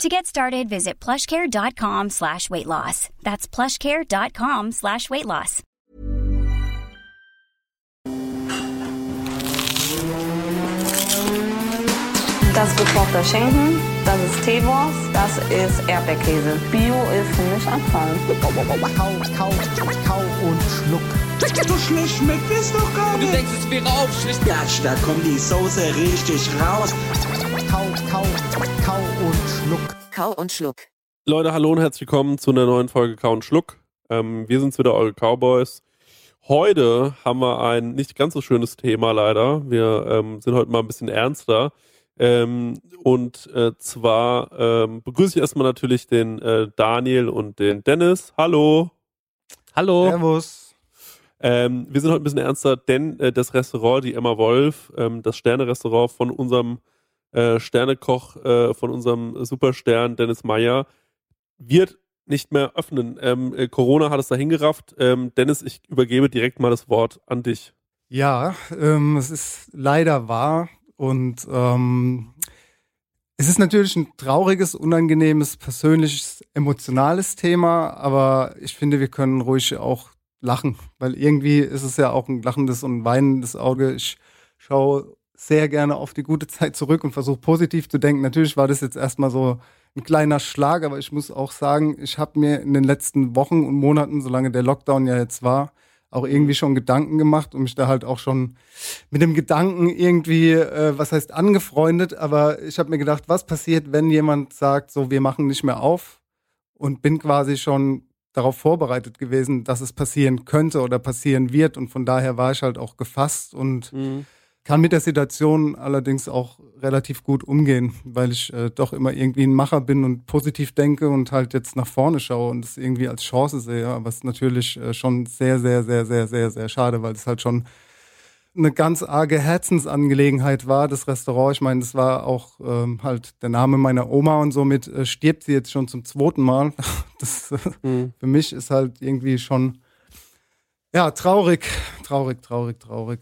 To get started, visit plushcare.com slash weight loss. That's plushcare.com slash weight loss. Das gekochter Schinken, das ist Teewurst, das ist Erdbeerkäse. Bio ist für mich Abfall. Kau, kau, kau und schluck. So schlecht schmeckt es doch gar Du nicht. denkst, es wäre aufschlicht. Gatsch, da kommt die Soße richtig raus. Kau, kau, kau und schluck. Kau und Schluck. Leute, hallo und herzlich willkommen zu einer neuen Folge Kau und Schluck. Ähm, wir sind's wieder, eure Cowboys. Heute haben wir ein nicht ganz so schönes Thema leider. Wir ähm, sind heute mal ein bisschen ernster. Ähm, und äh, zwar ähm, begrüße ich erstmal natürlich den äh, Daniel und den Dennis. Hallo. Hallo. Servus. Ähm, wir sind heute ein bisschen ernster, denn äh, das Restaurant, die Emma Wolf, ähm, das Sterne-Restaurant von unserem äh, Sternekoch, äh, von unserem Superstern Dennis Meyer, wird nicht mehr öffnen. Ähm, äh, Corona hat es dahin gerafft. Ähm, Dennis, ich übergebe direkt mal das Wort an dich. Ja, ähm, es ist leider wahr und ähm, es ist natürlich ein trauriges, unangenehmes, persönliches, emotionales Thema, aber ich finde, wir können ruhig auch lachen, weil irgendwie ist es ja auch ein lachendes und weinendes Auge. Ich schaue sehr gerne auf die gute Zeit zurück und versuche positiv zu denken. Natürlich war das jetzt erstmal so ein kleiner Schlag, aber ich muss auch sagen, ich habe mir in den letzten Wochen und Monaten, solange der Lockdown ja jetzt war, auch irgendwie schon Gedanken gemacht und mich da halt auch schon mit dem Gedanken irgendwie, äh, was heißt angefreundet, aber ich habe mir gedacht, was passiert, wenn jemand sagt, so wir machen nicht mehr auf und bin quasi schon darauf vorbereitet gewesen, dass es passieren könnte oder passieren wird und von daher war ich halt auch gefasst und kann mit der Situation allerdings auch relativ gut umgehen, weil ich äh, doch immer irgendwie ein Macher bin und positiv denke und halt jetzt nach vorne schaue und es irgendwie als Chance sehe. Aber es ist natürlich äh, schon sehr, sehr, sehr, sehr, sehr, sehr schade, weil es halt schon eine ganz arge Herzensangelegenheit war, das Restaurant. Ich meine, das war auch ähm, halt der Name meiner Oma und somit äh, stirbt sie jetzt schon zum zweiten Mal. Das äh, Mhm. für mich ist halt irgendwie schon ja traurig, traurig, traurig, traurig.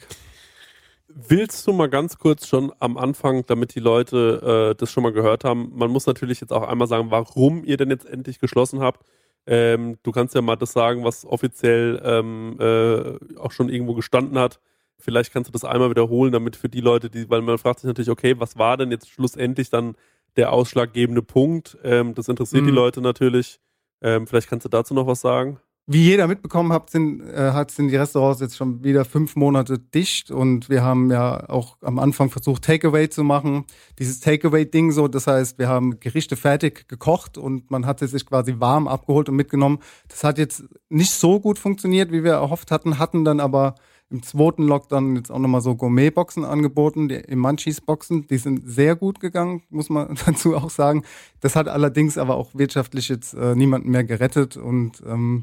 Willst du mal ganz kurz schon am Anfang, damit die Leute äh, das schon mal gehört haben, man muss natürlich jetzt auch einmal sagen, warum ihr denn jetzt endlich geschlossen habt. Ähm, du kannst ja mal das sagen, was offiziell ähm, äh, auch schon irgendwo gestanden hat. Vielleicht kannst du das einmal wiederholen, damit für die Leute, die, weil man fragt sich natürlich, okay, was war denn jetzt schlussendlich dann der ausschlaggebende Punkt? Ähm, das interessiert die Mhm. Leute natürlich. Ähm, vielleicht kannst du dazu noch was sagen. Wie jeder mitbekommen hat, sind, äh, hat, sind die Restaurants jetzt schon wieder fünf Monate dicht und wir haben ja auch am Anfang versucht, Takeaway zu machen. Dieses Takeaway-Ding so, das heißt, wir haben Gerichte fertig gekocht und man hatte sich quasi warm abgeholt und mitgenommen. Das hat jetzt nicht so gut funktioniert, wie wir erhofft hatten, hatten dann aber im zweiten Lockdown jetzt auch nochmal so Gourmet-Boxen angeboten, die im Munchies-Boxen, die sind sehr gut gegangen, muss man dazu auch sagen. Das hat allerdings aber auch wirtschaftlich jetzt äh, niemanden mehr gerettet und ähm,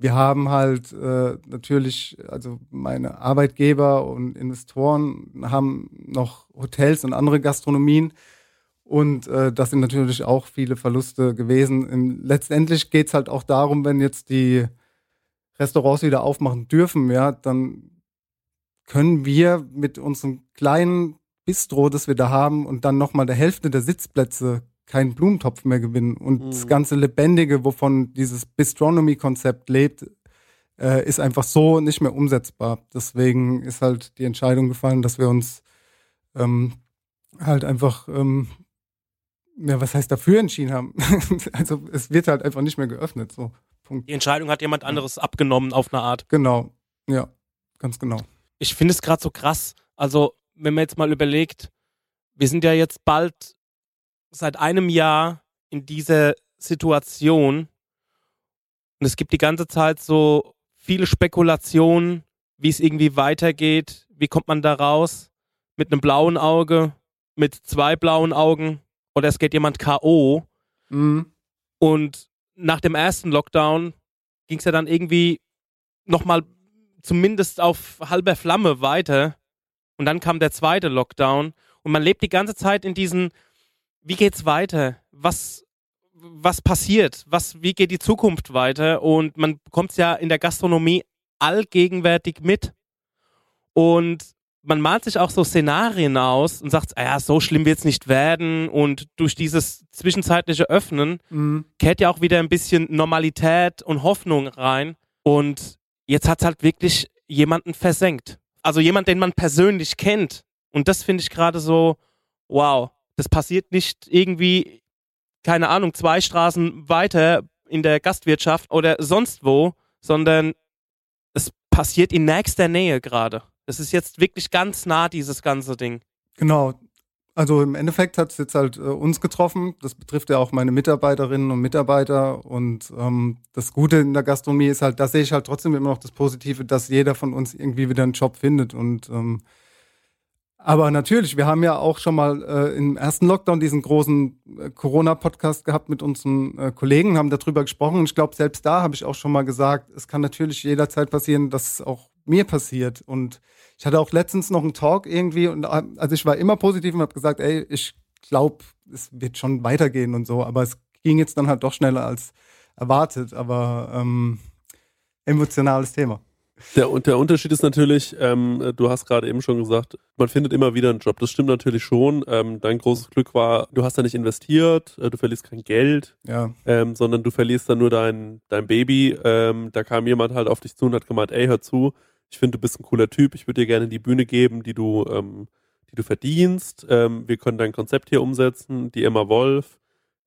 wir haben halt äh, natürlich, also meine Arbeitgeber und Investoren haben noch Hotels und andere Gastronomien. Und äh, das sind natürlich auch viele Verluste gewesen. Im, letztendlich geht's halt auch darum, wenn jetzt die Restaurants wieder aufmachen dürfen, ja, dann können wir mit unserem kleinen Bistro, das wir da haben, und dann nochmal der Hälfte der Sitzplätze keinen Blumentopf mehr gewinnen. Und das ganze Lebendige, wovon dieses Bistronomy-Konzept lebt, äh, ist einfach so nicht mehr umsetzbar. Deswegen ist halt die Entscheidung gefallen, dass wir uns ähm, halt einfach, ähm, ja, was heißt dafür entschieden haben? also es wird halt einfach nicht mehr geöffnet. So, Punkt. Die Entscheidung hat jemand anderes abgenommen auf eine Art. Genau. Ja, ganz genau. Ich finde es gerade so krass. Also, wenn man jetzt mal überlegt, wir sind ja jetzt bald seit einem Jahr in dieser Situation und es gibt die ganze Zeit so viele Spekulationen, wie es irgendwie weitergeht, wie kommt man da raus mit einem blauen Auge, mit zwei blauen Augen oder es geht jemand KO Mhm. und nach dem ersten Lockdown ging es ja dann irgendwie nochmal zumindest auf halber Flamme weiter. Und dann kam der zweite Lockdown. Und man lebt die ganze Zeit in diesen, wie geht's weiter? Was, was passiert? Was, wie geht die Zukunft weiter? Und man bekommt es ja in der Gastronomie allgegenwärtig mit. Und man malt sich auch so Szenarien aus und sagt, ah ja, so schlimm wird es nicht werden. Und durch dieses zwischenzeitliche Öffnen Mhm. kehrt ja auch wieder ein bisschen Normalität und Hoffnung rein. Und jetzt hat es halt wirklich jemanden versenkt. Also jemand, den man persönlich kennt. Und das finde ich gerade so, wow, das passiert nicht irgendwie, keine Ahnung, zwei Straßen weiter in der Gastwirtschaft oder sonst wo, sondern es passiert in nächster Nähe gerade. Das ist jetzt wirklich ganz nah, dieses ganze Ding. Genau. Also im Endeffekt hat es jetzt halt äh, uns getroffen. Das betrifft ja auch meine Mitarbeiterinnen und Mitarbeiter. Und ähm, das Gute in der Gastronomie ist halt, da sehe ich halt trotzdem immer noch das Positive, dass jeder von uns irgendwie wieder einen Job findet. Und ähm, aber natürlich, wir haben ja auch schon mal äh, im ersten Lockdown diesen großen äh, Corona-Podcast gehabt mit unseren äh, Kollegen, haben darüber gesprochen. Und ich glaube, selbst da habe ich auch schon mal gesagt, es kann natürlich jederzeit passieren, dass es auch mir passiert. Und ich hatte auch letztens noch einen Talk irgendwie und äh, also ich war immer positiv und habe gesagt, ey, ich glaube, es wird schon weitergehen und so. Aber es ging jetzt dann halt doch schneller als erwartet. Aber ähm, emotionales Thema. Der, und der Unterschied ist natürlich, ähm, du hast gerade eben schon gesagt, man findet immer wieder einen Job. Das stimmt natürlich schon. Ähm, dein großes Glück war, du hast da nicht investiert, äh, du verlierst kein Geld, Ja. ähm, sondern du verlierst dann nur dein, dein Baby. Ähm, da kam jemand halt auf dich zu und hat gemeint, ey, hör zu, ich finde, du bist ein cooler Typ, ich würde dir gerne die Bühne geben, die du, ähm, die du verdienst. Ähm, wir können dein Konzept hier umsetzen, die Emma Wolf.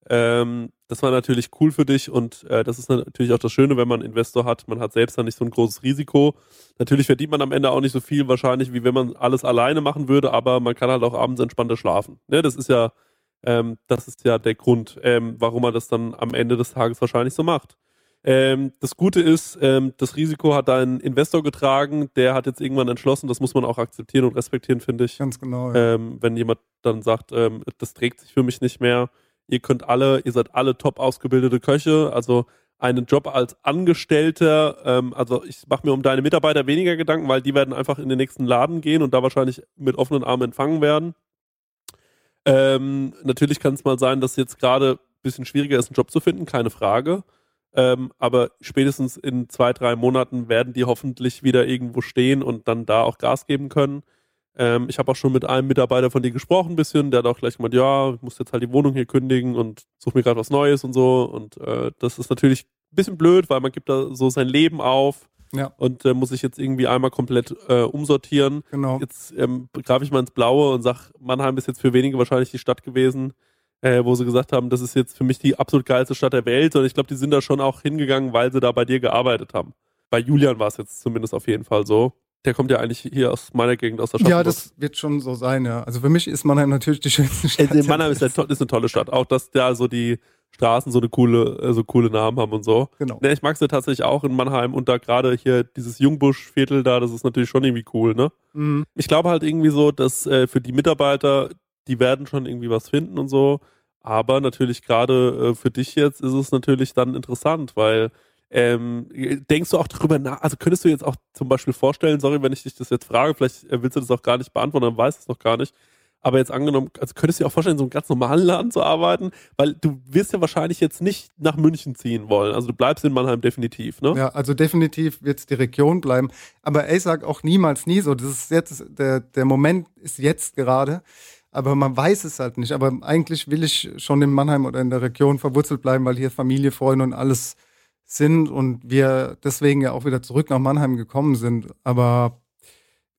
Ähm, das war natürlich cool für dich und äh, das ist natürlich auch das Schöne, wenn man einen Investor hat. Man hat selbst dann nicht so ein großes Risiko. Natürlich verdient man am Ende auch nicht so viel wahrscheinlich, wie wenn man alles alleine machen würde, aber man kann halt auch abends entspannter schlafen. Ne? Das ist ja, ähm, das ist ja der Grund, ähm, warum man das dann am Ende des Tages wahrscheinlich so macht. Ähm, das Gute ist, ähm, das Risiko hat ein Investor getragen, der hat jetzt irgendwann entschlossen, das muss man auch akzeptieren und respektieren, finde ich. Ganz genau. Ja. Ähm, wenn jemand dann sagt, ähm, das trägt sich für mich nicht mehr, ihr könnt alle, ihr seid alle top ausgebildete Köche, also einen Job als Angestellter, ähm, also ich mache mir um deine Mitarbeiter weniger Gedanken, weil die werden einfach in den nächsten Laden gehen und da wahrscheinlich mit offenen Armen empfangen werden. Ähm, natürlich kann es mal sein, dass jetzt gerade ein bisschen schwieriger ist, einen Job zu finden, keine Frage. Ähm, aber spätestens in zwei, drei Monaten werden die hoffentlich wieder irgendwo stehen und dann da auch Gas geben können. Ähm, ich habe auch schon mit einem Mitarbeiter von dir gesprochen, ein bisschen. Der hat auch gleich gemeint, ja, ich muss jetzt halt die Wohnung hier kündigen und suche mir gerade was Neues und so. Und äh, das ist natürlich ein bisschen blöd, weil man gibt da so sein Leben auf ja, und äh, muss sich jetzt irgendwie einmal komplett äh, umsortieren. genau. Jetzt ähm, greife ich mal ins Blaue und sag, Mannheim ist jetzt für wenige wahrscheinlich die Stadt gewesen, äh, wo sie gesagt haben, das ist jetzt für mich die absolut geilste Stadt der Welt. Und ich glaube, die sind da schon auch hingegangen, weil sie da bei dir gearbeitet haben. Bei Julian war es jetzt zumindest auf jeden Fall so. Der kommt ja eigentlich hier aus meiner Gegend, aus der Stadt. Ja, das wird schon so sein, ja. Also für mich ist Mannheim natürlich die schönste Stadt. Äh, Mannheim ist, ist eine tolle Stadt. Auch, dass da so die Straßen so eine coole, äh, so coole Namen haben und so. Genau. Ne, ich mag sie tatsächlich auch in Mannheim und da gerade hier dieses Jungbusch-Viertel da, das ist natürlich schon irgendwie cool, ne? Mhm. ich glaube halt irgendwie so, dass äh, für die Mitarbeiter, die werden schon irgendwie was finden und so. Aber natürlich gerade äh, für dich jetzt ist es natürlich dann interessant, weil ähm, denkst du auch darüber nach, also könntest du jetzt auch zum Beispiel vorstellen, sorry, wenn ich dich das jetzt frage, vielleicht äh, willst du das auch gar nicht beantworten, dann weißt du es noch gar nicht. Aber jetzt angenommen, also könntest du dir auch vorstellen, in so einem ganz normalen Laden zu arbeiten, weil du wirst ja wahrscheinlich jetzt nicht nach München ziehen wollen. Also du bleibst in Mannheim definitiv, ne? Ja, also definitiv wird es die Region bleiben. Aber ey, sag auch niemals nie so. Das ist jetzt, der, der Moment ist jetzt gerade. Aber man weiß es halt nicht. Aber eigentlich will ich schon in Mannheim oder in der Region verwurzelt bleiben, weil hier Familie, Freunde und alles sind und wir deswegen ja auch wieder zurück nach Mannheim gekommen sind. Aber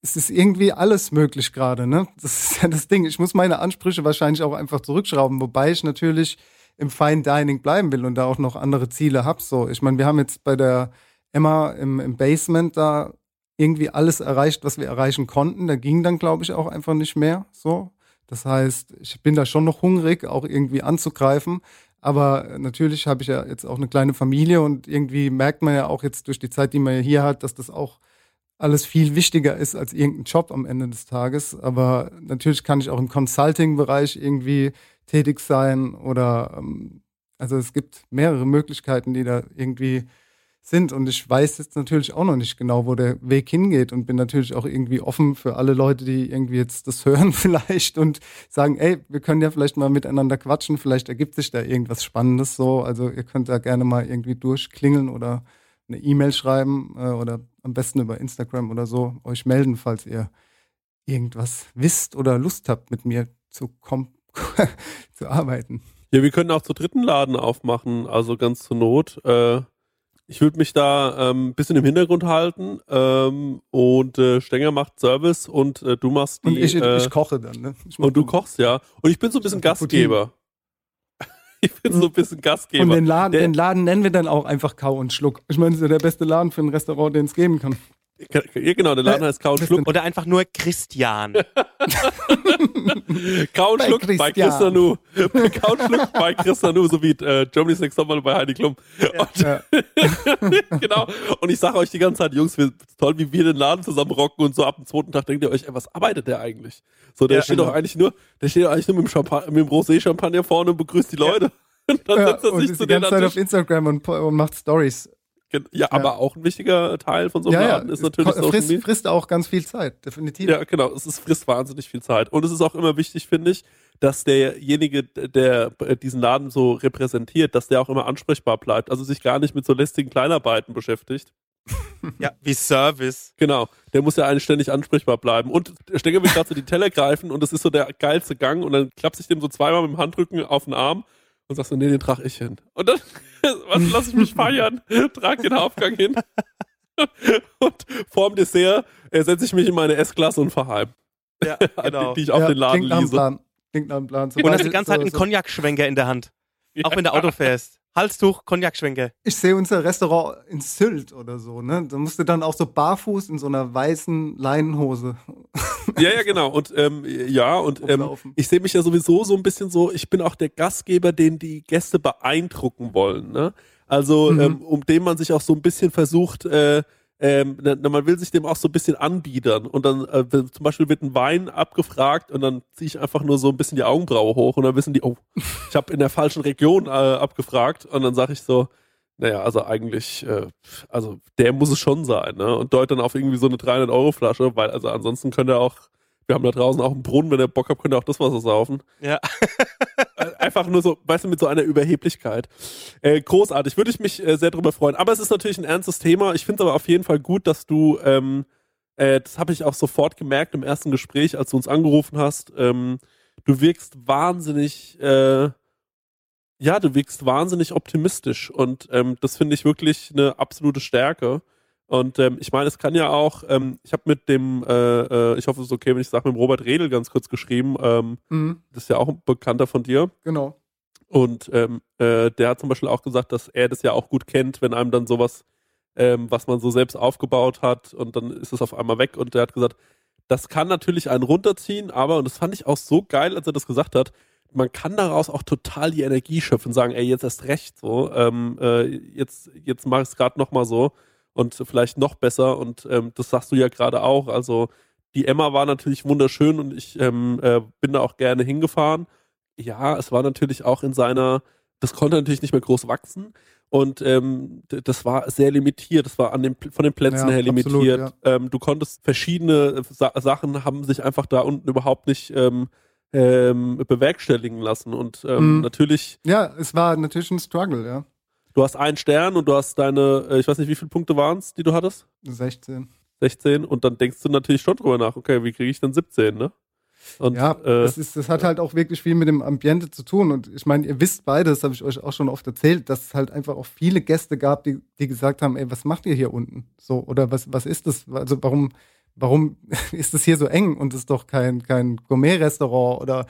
es ist irgendwie alles möglich gerade, ne? Das ist ja das Ding. Ich muss meine Ansprüche wahrscheinlich auch einfach zurückschrauben, wobei ich natürlich im Fine Dining bleiben will und da auch noch andere Ziele hab. So, ich meine, wir haben jetzt bei der Emma im, im Basement da irgendwie alles erreicht, was wir erreichen konnten. Da ging dann, glaube ich, auch einfach nicht mehr. So, das heißt, ich bin da schon noch hungrig, auch irgendwie anzugreifen. Aber natürlich habe ich ja jetzt auch eine kleine Familie und irgendwie merkt man ja auch jetzt durch die Zeit, die man hier hat, dass das auch alles viel wichtiger ist als irgendein Job am Ende des Tages. Aber natürlich kann ich auch im Consulting-Bereich irgendwie tätig sein oder ähm, also es gibt mehrere Möglichkeiten, die da irgendwie sind. Und ich weiß jetzt natürlich auch noch nicht genau, wo der Weg hingeht und bin natürlich auch irgendwie offen für alle Leute, die irgendwie jetzt das hören vielleicht und sagen, ey, wir können ja vielleicht mal miteinander quatschen, vielleicht ergibt sich da irgendwas Spannendes so. Also ihr könnt da gerne mal irgendwie durchklingeln oder eine E-Mail schreiben äh, oder am besten über Instagram oder so euch melden, falls ihr irgendwas wisst oder Lust habt, mit mir zu, zu arbeiten. Ja, wir können auch zu dritten Laden aufmachen, also ganz zur Not. Äh, ich würde mich da ein ähm, bisschen im Hintergrund halten ähm, und äh, Stenger macht Service und äh, du machst die. Und ich, äh, ich koche dann, ne? Und du kochst, ja. Und ich bin so ein bisschen Gastgeber. ich bin so ein bisschen Gastgeber. Und den Laden, den Laden nennen wir dann auch einfach Kau und Schluck. Ich meine, das ist ja der beste Laden für ein Restaurant, den es geben kann. Ja, genau, der Laden heißt Kau und Schluck. Oder einfach nur Christian. Kau und Schluck bei Christianu. Kau und Schluck bei Christianu, so wie äh, Germany's Next Top bei Heidi Klum. Ja. Und, genau. Und ich sage euch die ganze Zeit, Jungs, wir, toll, wie wir den Laden zusammen rocken und so ab dem zweiten Tag denkt ihr euch, ey, was arbeitet der eigentlich? So, der ja, steht genau. doch eigentlich nur, der steht doch eigentlich nur mit dem, mit dem Rosé-Champagner vorne und begrüßt die Leute. Und dann ja, setzt er sich und zu die ganze Zeit auf Instagram und, und macht Stories. Ja, ja, aber auch ein wichtiger Teil von so einem ja, Laden ist natürlich Social frisst, frisst auch ganz viel Zeit, definitiv. Ja, genau. Es ist, frisst wahnsinnig viel Zeit. Und es ist auch immer wichtig, finde ich, dass derjenige, der diesen Laden so repräsentiert, dass der auch immer ansprechbar bleibt. Also sich gar nicht mit so lästigen Kleinarbeiten beschäftigt. Ja, wie Service. Genau, der muss ja eigentlich ständig ansprechbar bleiben. Und Stecker will gerade so die Teller greifen und das ist so der geilste Gang und dann klappt sich dem so zweimal mit dem Handrücken auf den Arm und sagst so, nee, den trage ich hin. Und dann was lass ich mich feiern, trag den Hauptgang hin. und vorm Dessert äh, setze ich mich in meine S-Klasse und fahre heim. Ja, genau. die, die ich auf ja, den Laden klingt lese. Plan. Klingt nach einem Plan. und hast die ganze Zeit einen Cognac-Schwenker in der Hand. Ja. Auch wenn der Auto fährst. Halstuch, Cognac-Schwenker. Ich sehe unser Restaurant in Sylt oder so, ne? Da musst du dann auch so barfuß in so einer weißen Leinenhose. Ja, ja, genau. Und ähm, ja, und ähm, ich sehe mich ja sowieso so ein bisschen so, ich bin auch der Gastgeber, den die Gäste beeindrucken wollen, ne? Also, mhm. ähm, um den man sich auch so ein bisschen versucht, äh, ähm, man will sich dem auch so ein bisschen anbiedern und dann äh, zum Beispiel wird ein Wein abgefragt und dann ziehe ich einfach nur so ein bisschen die Augenbraue hoch und dann wissen die, oh, ich habe in der falschen Region äh, abgefragt und dann sage ich so, naja, also eigentlich, äh, also der muss es schon sein, ne? Und deut dann auf irgendwie so eine 300 Euro Flasche, weil also ansonsten könnte er auch wir haben da draußen auch einen Brunnen, wenn ihr Bock habt, könnt ihr auch das Wasser saufen. Ja. Einfach nur so, weißt du, mit so einer Überheblichkeit. Äh, großartig, würde ich mich äh, sehr drüber freuen. Aber es ist natürlich ein ernstes Thema. Ich finde es aber auf jeden Fall gut, dass du, ähm, äh, das habe ich auch sofort gemerkt im ersten Gespräch, als du uns angerufen hast, ähm, du wirkst wahnsinnig, äh, ja, du wirkst wahnsinnig optimistisch und ähm, das finde ich wirklich eine absolute Stärke. Und ähm, ich meine, es kann ja auch, ähm, ich habe mit dem, äh, äh, ich hoffe, es ist okay, wenn ich sage, mit dem Robert Redel ganz kurz geschrieben. Ähm, mhm. Das ist ja auch ein Bekannter von dir. Genau. Und ähm, äh, der hat zum Beispiel auch gesagt, dass er das ja auch gut kennt, wenn einem dann sowas, ähm, was man so selbst aufgebaut hat und dann ist es auf einmal weg. Und der hat gesagt, das kann natürlich einen runterziehen, aber, und das fand ich auch so geil, als er das gesagt hat, man kann daraus auch total die Energie schöpfen, sagen, ey, jetzt erst recht so, ähm, äh, jetzt, jetzt mach ich es gerade nochmal so und vielleicht noch besser. Und ähm, das sagst du ja gerade auch. Also die Emma war natürlich wunderschön und ich ähm, äh, bin da auch gerne hingefahren. Ja, es war natürlich auch in seiner, das konnte natürlich nicht mehr groß wachsen. Und ähm, das war sehr limitiert. Das war an den, von den Plätzen ja, her limitiert. Absolut, ja. ähm, du konntest verschiedene Sa Sachen haben sich einfach da unten überhaupt nicht ähm, ähm, bewerkstelligen lassen. Und ähm, mhm. natürlich. Ja, es war natürlich ein Struggle, ja. Du hast einen Stern und du hast deine, äh, ich weiß nicht, wie viele Punkte waren es, die du hattest? 16. 16 und dann denkst du natürlich schon drüber nach, okay, wie kriege ich denn 17, ne? Und, ja, äh, das, ist, das hat halt auch wirklich viel mit dem Ambiente zu tun. Und ich meine, ihr wisst beide, das habe ich euch auch schon oft erzählt, dass es halt einfach auch viele Gäste gab, die, die gesagt haben, ey, was macht ihr hier unten? So, oder was, was ist das? Also warum, warum ist das hier so eng und ist doch kein, kein Gourmet-Restaurant? Oder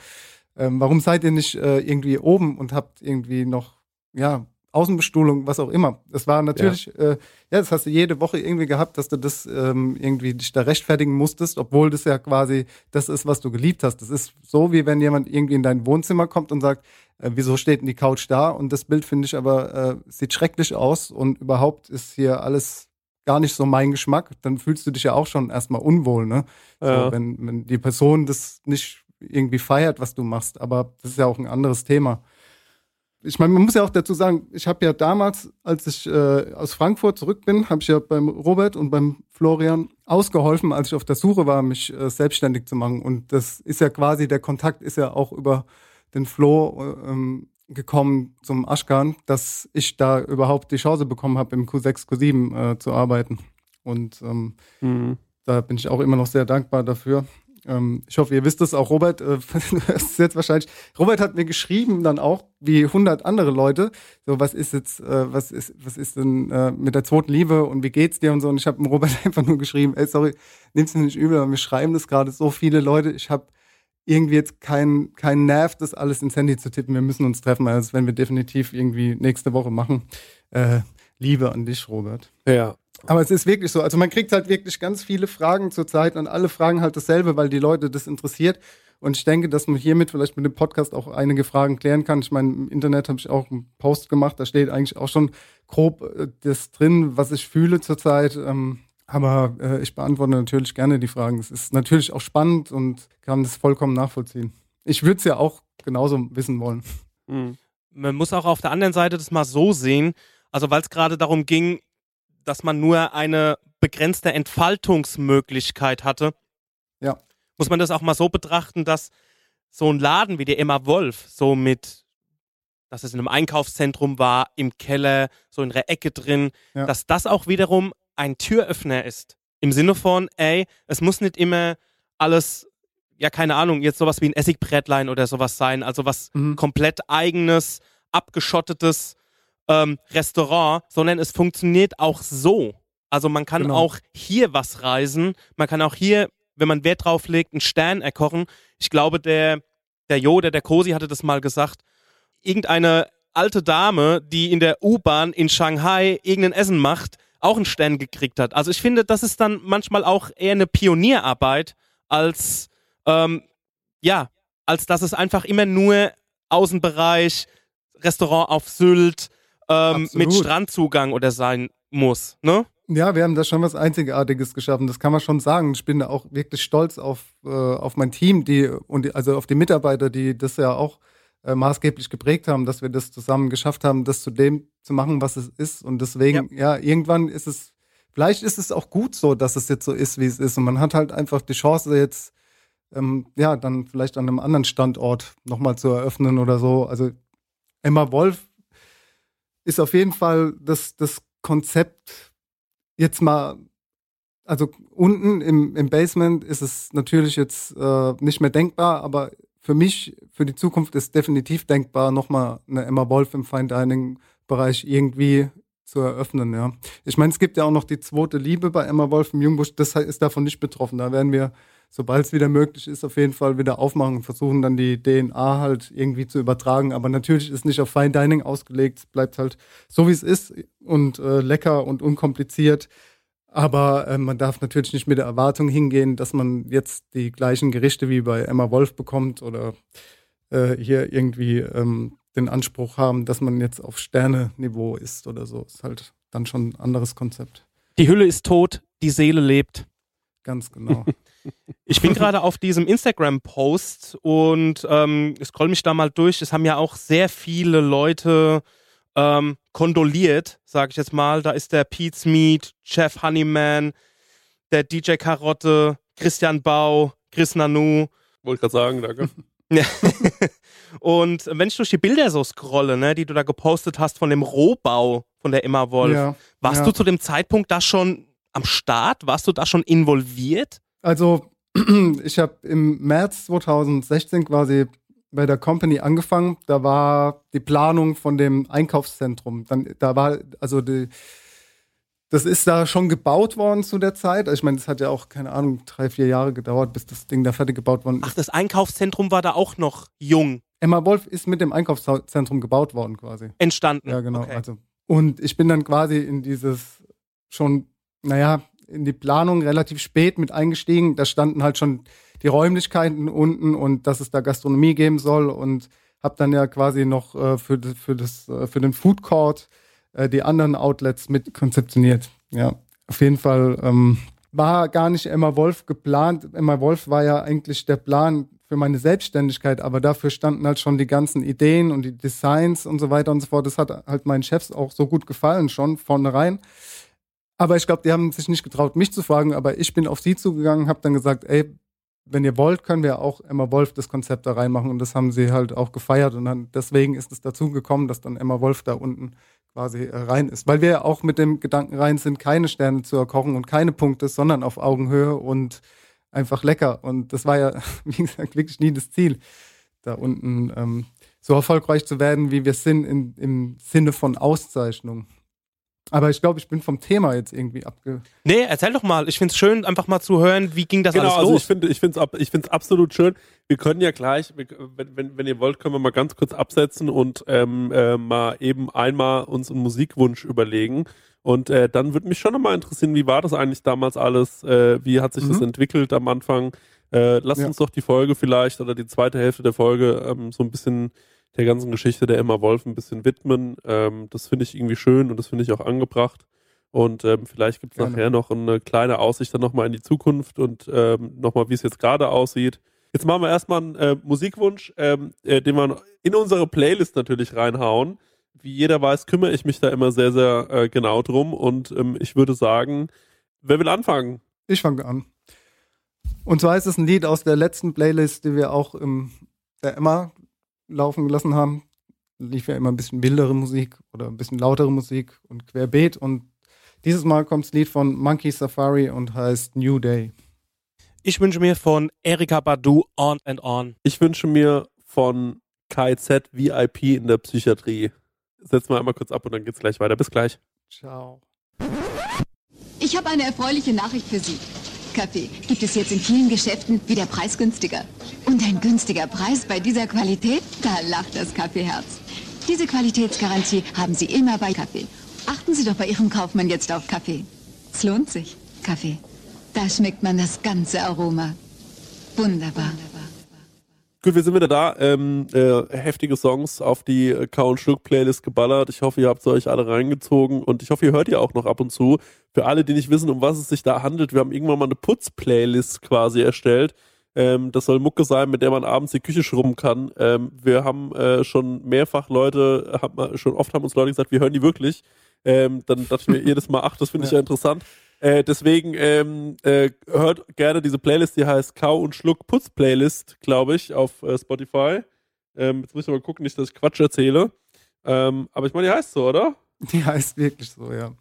ähm, warum seid ihr nicht äh, irgendwie oben und habt irgendwie noch, ja, Außenbestuhlung, was auch immer. Das war natürlich, ja. Äh, ja, das hast du jede Woche irgendwie gehabt, dass du das ähm, irgendwie dich da rechtfertigen musstest, obwohl das ja quasi das ist, was du geliebt hast. Das ist so, wie wenn jemand irgendwie in dein Wohnzimmer kommt und sagt, äh, wieso steht denn die Couch da? Und das Bild finde ich aber, äh, sieht schrecklich aus und überhaupt ist hier alles gar nicht so mein Geschmack. Dann fühlst du dich ja auch schon erstmal unwohl, ne? Ja. So, wenn, wenn die Person das nicht irgendwie feiert, was du machst. Aber das ist ja auch ein anderes Thema ich meine, man muss ja auch dazu sagen, ich habe ja damals, als ich äh, aus Frankfurt zurück bin, habe ich ja beim Robert und beim Florian ausgeholfen, als ich auf der Suche war, mich äh, selbstständig zu machen. Und das ist ja quasi, der Kontakt ist ja auch über den Flo ähm, gekommen zum Aschkan, dass ich da überhaupt die Chance bekommen habe, im Q6, Q7 äh, zu arbeiten. Und ähm, mhm. da bin ich auch immer noch sehr dankbar dafür. Ähm, ich hoffe, ihr wisst es auch, Robert, äh, ist jetzt wahrscheinlich. Robert hat mir geschrieben dann auch, wie 100 andere Leute, so was ist jetzt, äh, was ist, was ist denn äh, mit der zweiten Liebe und wie geht's dir und so. Und ich habe dem Robert einfach nur geschrieben, ey, sorry, nimm's mir nicht übel, aber wir schreiben das gerade so viele Leute. Ich habe irgendwie jetzt keinen kein Nerv, das alles ins Handy zu tippen. Wir müssen uns treffen, also das werden wir definitiv irgendwie nächste Woche machen. Äh, Liebe an dich, Robert. Ja, aber es ist wirklich so. Also man kriegt halt wirklich ganz viele Fragen zur Zeit und alle fragen halt dasselbe, weil die Leute das interessiert. Und ich denke, dass man hiermit vielleicht mit dem Podcast auch einige Fragen klären kann. Ich meine, im Internet habe ich auch einen Post gemacht, da steht eigentlich auch schon grob äh, das drin, was ich fühle zurzeit. Ähm, aber äh, ich beantworte natürlich gerne die Fragen. Es ist natürlich auch spannend und kann das vollkommen nachvollziehen. Ich würde es ja auch genauso wissen wollen. Mhm. Man muss auch auf der anderen Seite das mal so sehen. Also weil es gerade darum ging, dass man nur eine begrenzte Entfaltungsmöglichkeit hatte. Ja. Muss man das auch mal so betrachten, dass so ein Laden wie der Emma Wolf, so mit, dass es in einem Einkaufszentrum war, im Keller, so in der Ecke drin, ja. dass das auch wiederum ein Türöffner ist. Im Sinne von, ey, es muss nicht immer alles, ja, keine Ahnung, jetzt sowas wie ein Essigbrettlein oder sowas sein, also was mhm. komplett eigenes, abgeschottetes, ähm, Restaurant, sondern es funktioniert auch so. Also man kann genau. auch hier was reisen, man kann auch hier, wenn man Wert drauf legt, einen Stern erkochen. Ich glaube, der, der Jo, der, der Kosi hatte das mal gesagt. Irgendeine alte Dame, die in der U-Bahn in Shanghai irgendein Essen macht, auch einen Stern gekriegt hat. Also ich finde, das ist dann manchmal auch eher eine Pionierarbeit als, ähm, ja, als dass es einfach immer nur Außenbereich, Restaurant auf Sylt, ähm, mit Strandzugang oder sein muss, ne? Ja, wir haben da schon was Einzigartiges geschaffen. Das kann man schon sagen. Ich bin da auch wirklich stolz auf, äh, auf mein Team, die und die, also auf die Mitarbeiter, die das ja auch äh, maßgeblich geprägt haben, dass wir das zusammen geschafft haben, das zu dem zu machen, was es ist. Und deswegen, ja, ja irgendwann ist es, vielleicht ist es auch gut so, dass es jetzt so ist, wie es ist. Und man hat halt einfach die Chance jetzt, ähm, ja, dann vielleicht an einem anderen Standort nochmal zu eröffnen oder so. Also Emma Wolf ist auf jeden Fall das, das Konzept jetzt mal, also unten im, im Basement ist es natürlich jetzt äh, nicht mehr denkbar, aber für mich, für die Zukunft ist definitiv denkbar, nochmal eine Emma Wolf im Fine Dining Bereich irgendwie zu eröffnen, ja. Ich meine, es gibt ja auch noch die zweite Liebe bei Emma Wolf im Jungbusch, das ist davon nicht betroffen. Da werden wir sobald es wieder möglich ist, auf jeden Fall wieder aufmachen und versuchen dann die DNA halt irgendwie zu übertragen. Aber natürlich ist nicht auf Fine Dining ausgelegt, es bleibt halt so, wie es ist und äh, lecker und unkompliziert. Aber äh, man darf natürlich nicht mit der Erwartung hingehen, dass man jetzt die gleichen Gerichte wie bei Emma Wolf bekommt oder äh, hier irgendwie ähm, den Anspruch haben, dass man jetzt auf Sterne-Niveau ist oder so. Ist halt dann schon ein anderes Konzept. Die Hülle ist tot, die Seele lebt. Ganz genau. Ich bin gerade auf diesem Instagram-Post und ähm, scroll mich da mal durch. Es haben ja auch sehr viele Leute ähm, kondoliert, sage ich jetzt mal. Da ist der Pete's Meat, Jeff Honeyman, der DJ Karotte, Christian Bau, Chris Nanu. Wollte gerade sagen, danke. und wenn ich durch die Bilder so scrolle, ne, die du da gepostet hast von dem Rohbau von der Emma Wolf, ja, warst ja. du zu dem Zeitpunkt da schon am Start? Warst du da schon involviert? Also, ich habe im März 2016 quasi bei der Company angefangen. Da war die Planung von dem Einkaufszentrum. Dann, da war, also die, das ist da schon gebaut worden zu der Zeit. Also ich meine, es hat ja auch, keine Ahnung, drei, vier Jahre gedauert, bis das Ding da fertig gebaut worden ist. Ach, das Einkaufszentrum war da auch noch jung. Emma Wolf ist mit dem Einkaufszentrum gebaut worden quasi. Entstanden. Ja, genau. Okay. Also, und ich bin dann quasi in dieses schon, naja, in die Planung relativ spät mit eingestiegen. Da standen halt schon die Räumlichkeiten unten und dass es da Gastronomie geben soll und habe dann ja quasi noch äh, für, für, das, äh, für den Food Court äh, die anderen Outlets mit konzeptioniert. Ja, auf jeden Fall ähm, war gar nicht Emma Wolf geplant. Emma Wolf war ja eigentlich der Plan für meine Selbstständigkeit, aber dafür standen halt schon die ganzen Ideen und die Designs und so weiter und so fort. Das hat halt meinen Chefs auch so gut gefallen, schon vornherein. Aber ich glaube, die haben sich nicht getraut, mich zu fragen, aber ich bin auf sie zugegangen, habe dann gesagt, ey, wenn ihr wollt, können wir auch Emma Wolf das Konzept da reinmachen. Und das haben sie halt auch gefeiert. Und dann deswegen ist es dazu gekommen, dass dann Emma Wolf da unten quasi äh, rein ist, weil wir ja auch mit dem Gedanken rein sind, keine Sterne zu erkochen und keine Punkte, sondern auf Augenhöhe und einfach lecker. Und das war ja, wie gesagt, wirklich nie das Ziel, da unten ähm, so erfolgreich zu werden, wie wir sind in, im Sinne von Auszeichnung. Aber ich glaube, ich bin vom Thema jetzt irgendwie abge. Nee, erzähl doch mal. Ich finde es schön, einfach mal zu hören, wie ging das genau, alles also los. ich finde ich finde ich es absolut schön. Wir können ja gleich, wir, wenn, wenn, wenn ihr wollt, können wir mal ganz kurz absetzen und ähm, äh, mal eben einmal uns einen Musikwunsch überlegen. Und äh, dann würde mich schon nochmal interessieren, wie war das eigentlich damals alles? Äh, wie hat sich Mhm. das entwickelt am Anfang? Äh, lasst Ja. uns doch die Folge vielleicht oder die zweite Hälfte der Folge ähm, so ein bisschen der ganzen Geschichte der Emma Wolf ein bisschen widmen. Ähm, das finde ich irgendwie schön und das finde ich auch angebracht. Und ähm, vielleicht gibt es nachher noch eine kleine Aussicht dann nochmal in die Zukunft und ähm, nochmal, wie es jetzt gerade aussieht. Jetzt machen wir erstmal einen äh, Musikwunsch, ähm, äh, den wir in unsere Playlist natürlich reinhauen. Wie jeder weiß, kümmere ich mich da immer sehr, sehr äh, genau drum. Und ähm, ich würde sagen, wer will anfangen? Ich fange an. Und zwar ist es ein Lied aus der letzten Playlist, die wir auch im der Emma laufen gelassen haben. Lief ja immer ein bisschen mildere Musik oder ein bisschen lautere Musik und querbeet. Und dieses Mal kommt das Lied von Monkey Safari und heißt New Day. Ich wünsche mir von Erika Badu On and On. Ich wünsche mir von KZ VIP in der Psychiatrie. Setzen wir einmal kurz ab und dann geht's gleich weiter. Bis gleich. Ciao. Ich habe eine erfreuliche Nachricht für Sie. Kaffee gibt es jetzt in vielen Geschäften wieder preisgünstiger. Und ein günstiger Preis bei dieser Qualität? Da lacht das Kaffeeherz. Diese Qualitätsgarantie haben Sie immer bei Kaffee. Achten Sie doch bei Ihrem Kaufmann jetzt auf Kaffee. Es lohnt sich. Kaffee. Da schmeckt man das ganze Aroma. Wunderbar. Gut, wir sind wieder da. Ähm, äh, heftige Songs auf die äh, Kau und Schluck Playlist geballert. Ich hoffe, ihr habt sie euch alle reingezogen und ich hoffe, ihr hört ihr auch noch ab und zu. Für alle, die nicht wissen, um was es sich da handelt, wir haben irgendwann mal eine Putz-Playlist quasi erstellt. Ähm, das soll Mucke sein, mit der man abends die Küche schrubben kann. Ähm, wir haben äh, schon mehrfach Leute, haben, schon oft haben uns Leute gesagt, wir hören die wirklich. Ähm, dann dachte ich mir jedes Mal, ach, das finde ich ja interessant. Äh, deswegen ähm, äh, hört gerne diese Playlist, die heißt Kau und Schluck Putz Playlist, glaube ich, auf äh, Spotify. Ähm, jetzt muss ich mal gucken, nicht, dass ich Quatsch erzähle. Ähm, aber ich meine, die heißt so, oder? Die heißt wirklich so, ja.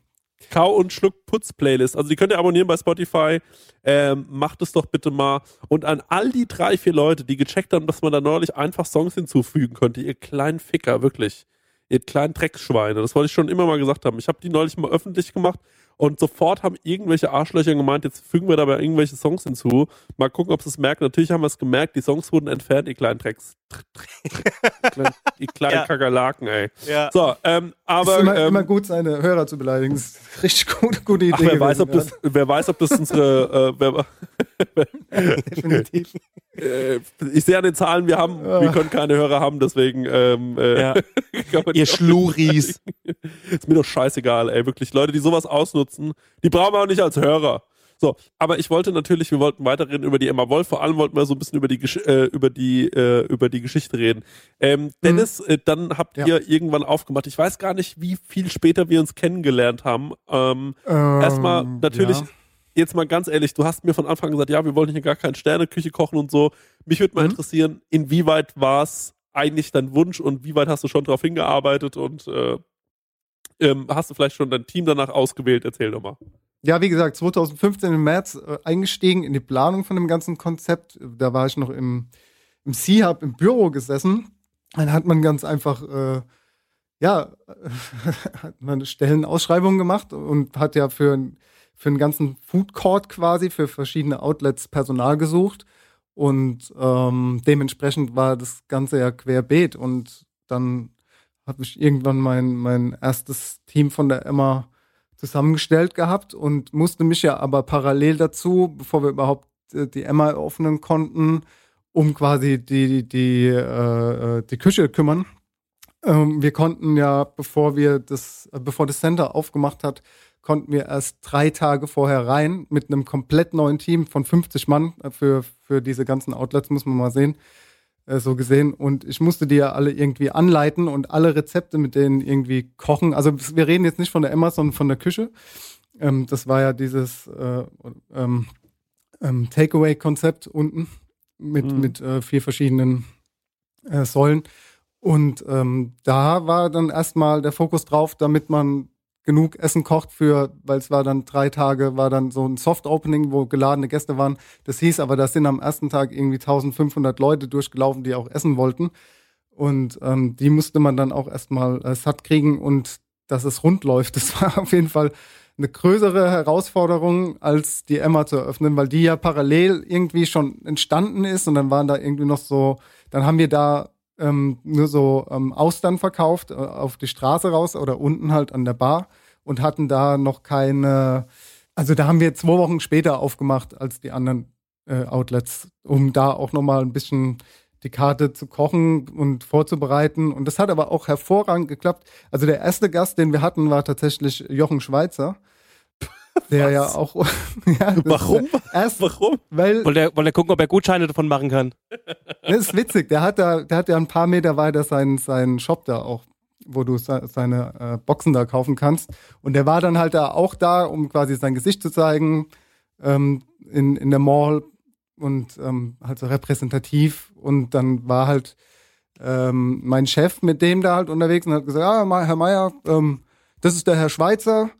Kau und Schluck Putz Playlist. Also die könnt ihr abonnieren bei Spotify. Ähm, macht es doch bitte mal. Und an all die drei, vier Leute, die gecheckt haben, dass man da neulich einfach Songs hinzufügen könnte, ihr kleinen Ficker, wirklich. Ihr kleinen Drecksschweine. Das wollte ich schon immer mal gesagt haben. Ich habe die neulich mal öffentlich gemacht und sofort haben irgendwelche Arschlöcher gemeint, jetzt fügen wir dabei irgendwelche Songs hinzu. Mal gucken, ob sie es merken. Natürlich haben wir es gemerkt, die Songs wurden entfernt, ihr kleinen Drecks. Die kleinen Ja. Kakerlaken, ey. Ja. So, ähm, aber. ist immer, ähm, immer gut, seine Hörer zu beleidigen. Das ist eine richtig gute, gute Idee. Ach, wer weiß, ob das, wer weiß, ob das unsere, äh, wer, ja. Definitiv. äh, ich sehe an den Zahlen, wir haben, wir können keine Hörer haben, deswegen, ähm, äh, Ihr Schluris. ist mir doch scheißegal, ey, wirklich. Leute, die sowas ausnutzen, die brauchen wir auch nicht als Hörer. So, aber ich wollte natürlich, wir wollten weiterreden über die Emma Wolf, vor allem wollten wir so ein bisschen über die, äh, über die, äh, über die Geschichte reden. Ähm, Dennis, äh, dann habt Ja. ihr irgendwann aufgemacht. Ich weiß gar nicht, wie viel später wir uns kennengelernt haben. Ähm, Erstmal Ähm, natürlich, ja. jetzt mal ganz ehrlich, du hast mir von Anfang gesagt, ja, wir wollen hier gar keine Sterneküche kochen und so. Mich würde mal Mhm. interessieren, inwieweit war es eigentlich dein Wunsch und wie weit hast du schon darauf hingearbeitet und äh, ähm, hast du vielleicht schon dein Team danach ausgewählt? Erzähl doch mal. Ja, wie gesagt, 2015 im März äh, eingestiegen in die Planung von dem ganzen Konzept. Da war ich noch im, im C-Hub im Büro gesessen. Dann hat man ganz einfach, äh, ja, hat man eine Stellenausschreibung gemacht und hat ja für, für einen ganzen Food Court quasi, für verschiedene Outlets Personal gesucht. Und ähm, dementsprechend war das Ganze ja querbeet. Und dann habe ich irgendwann mein, mein erstes Team von der Emma zusammengestellt gehabt und musste mich ja aber parallel dazu, bevor wir überhaupt äh, die Emma eröffnen konnten, um quasi die, die, die, äh, äh, die Küche kümmern. Ähm, wir konnten ja, bevor wir das, äh, bevor das Center aufgemacht hat, konnten wir erst drei Tage vorher rein mit einem komplett neuen Team von 50 Mann für, für diese ganzen Outlets, muss man mal sehen, äh, so gesehen. Und ich musste die ja alle irgendwie anleiten und alle Rezepte mit denen irgendwie kochen. Also wir reden jetzt nicht von der Emma, sondern von der Küche. Ähm, das war ja dieses äh, ähm, ähm, Takeaway-Konzept unten mit, Mhm. mit äh, vier verschiedenen äh, Säulen. Und ähm, da war dann erstmal der Fokus drauf, damit man genug Essen kocht für, weil es war dann drei Tage, war dann so ein Soft-Opening, wo geladene Gäste waren. Das hieß aber, da sind am ersten Tag irgendwie 1500 Leute durchgelaufen, die auch essen wollten. Und ähm, die musste man dann auch erstmal äh, satt kriegen und dass es rund läuft. Das war auf jeden Fall eine größere Herausforderung, als die Emma zu eröffnen, weil die ja parallel irgendwie schon entstanden ist und dann waren da irgendwie noch so, dann haben wir da ähm, nur so ähm, Austern verkauft, äh, auf die Straße raus oder unten halt an der Bar und hatten da noch keine, also da haben wir zwei Wochen später aufgemacht als die anderen äh, Outlets, um da auch nochmal ein bisschen die Karte zu kochen und vorzubereiten. Und das hat aber auch hervorragend geklappt. Also der erste Gast, den wir hatten, war tatsächlich Jochen Schweizer. Der ja auch. ja, Warum? Erst, Warum? weil Wollt ihr, wollt ihr gucken, ob er Gutscheine davon machen kann? das ist witzig. Der hat da, der hat ja ein paar Meter weiter seinen, seinen Shop da auch, wo du se- seine äh, Boxen da kaufen kannst. Und der war dann halt da auch da, um quasi sein Gesicht zu zeigen ähm, in, in der Mall und ähm, halt so repräsentativ. Und dann war halt ähm, mein Chef mit dem da halt unterwegs und hat gesagt, ja, Ma- Herr Meier, ähm, das ist der Herr Schweizer,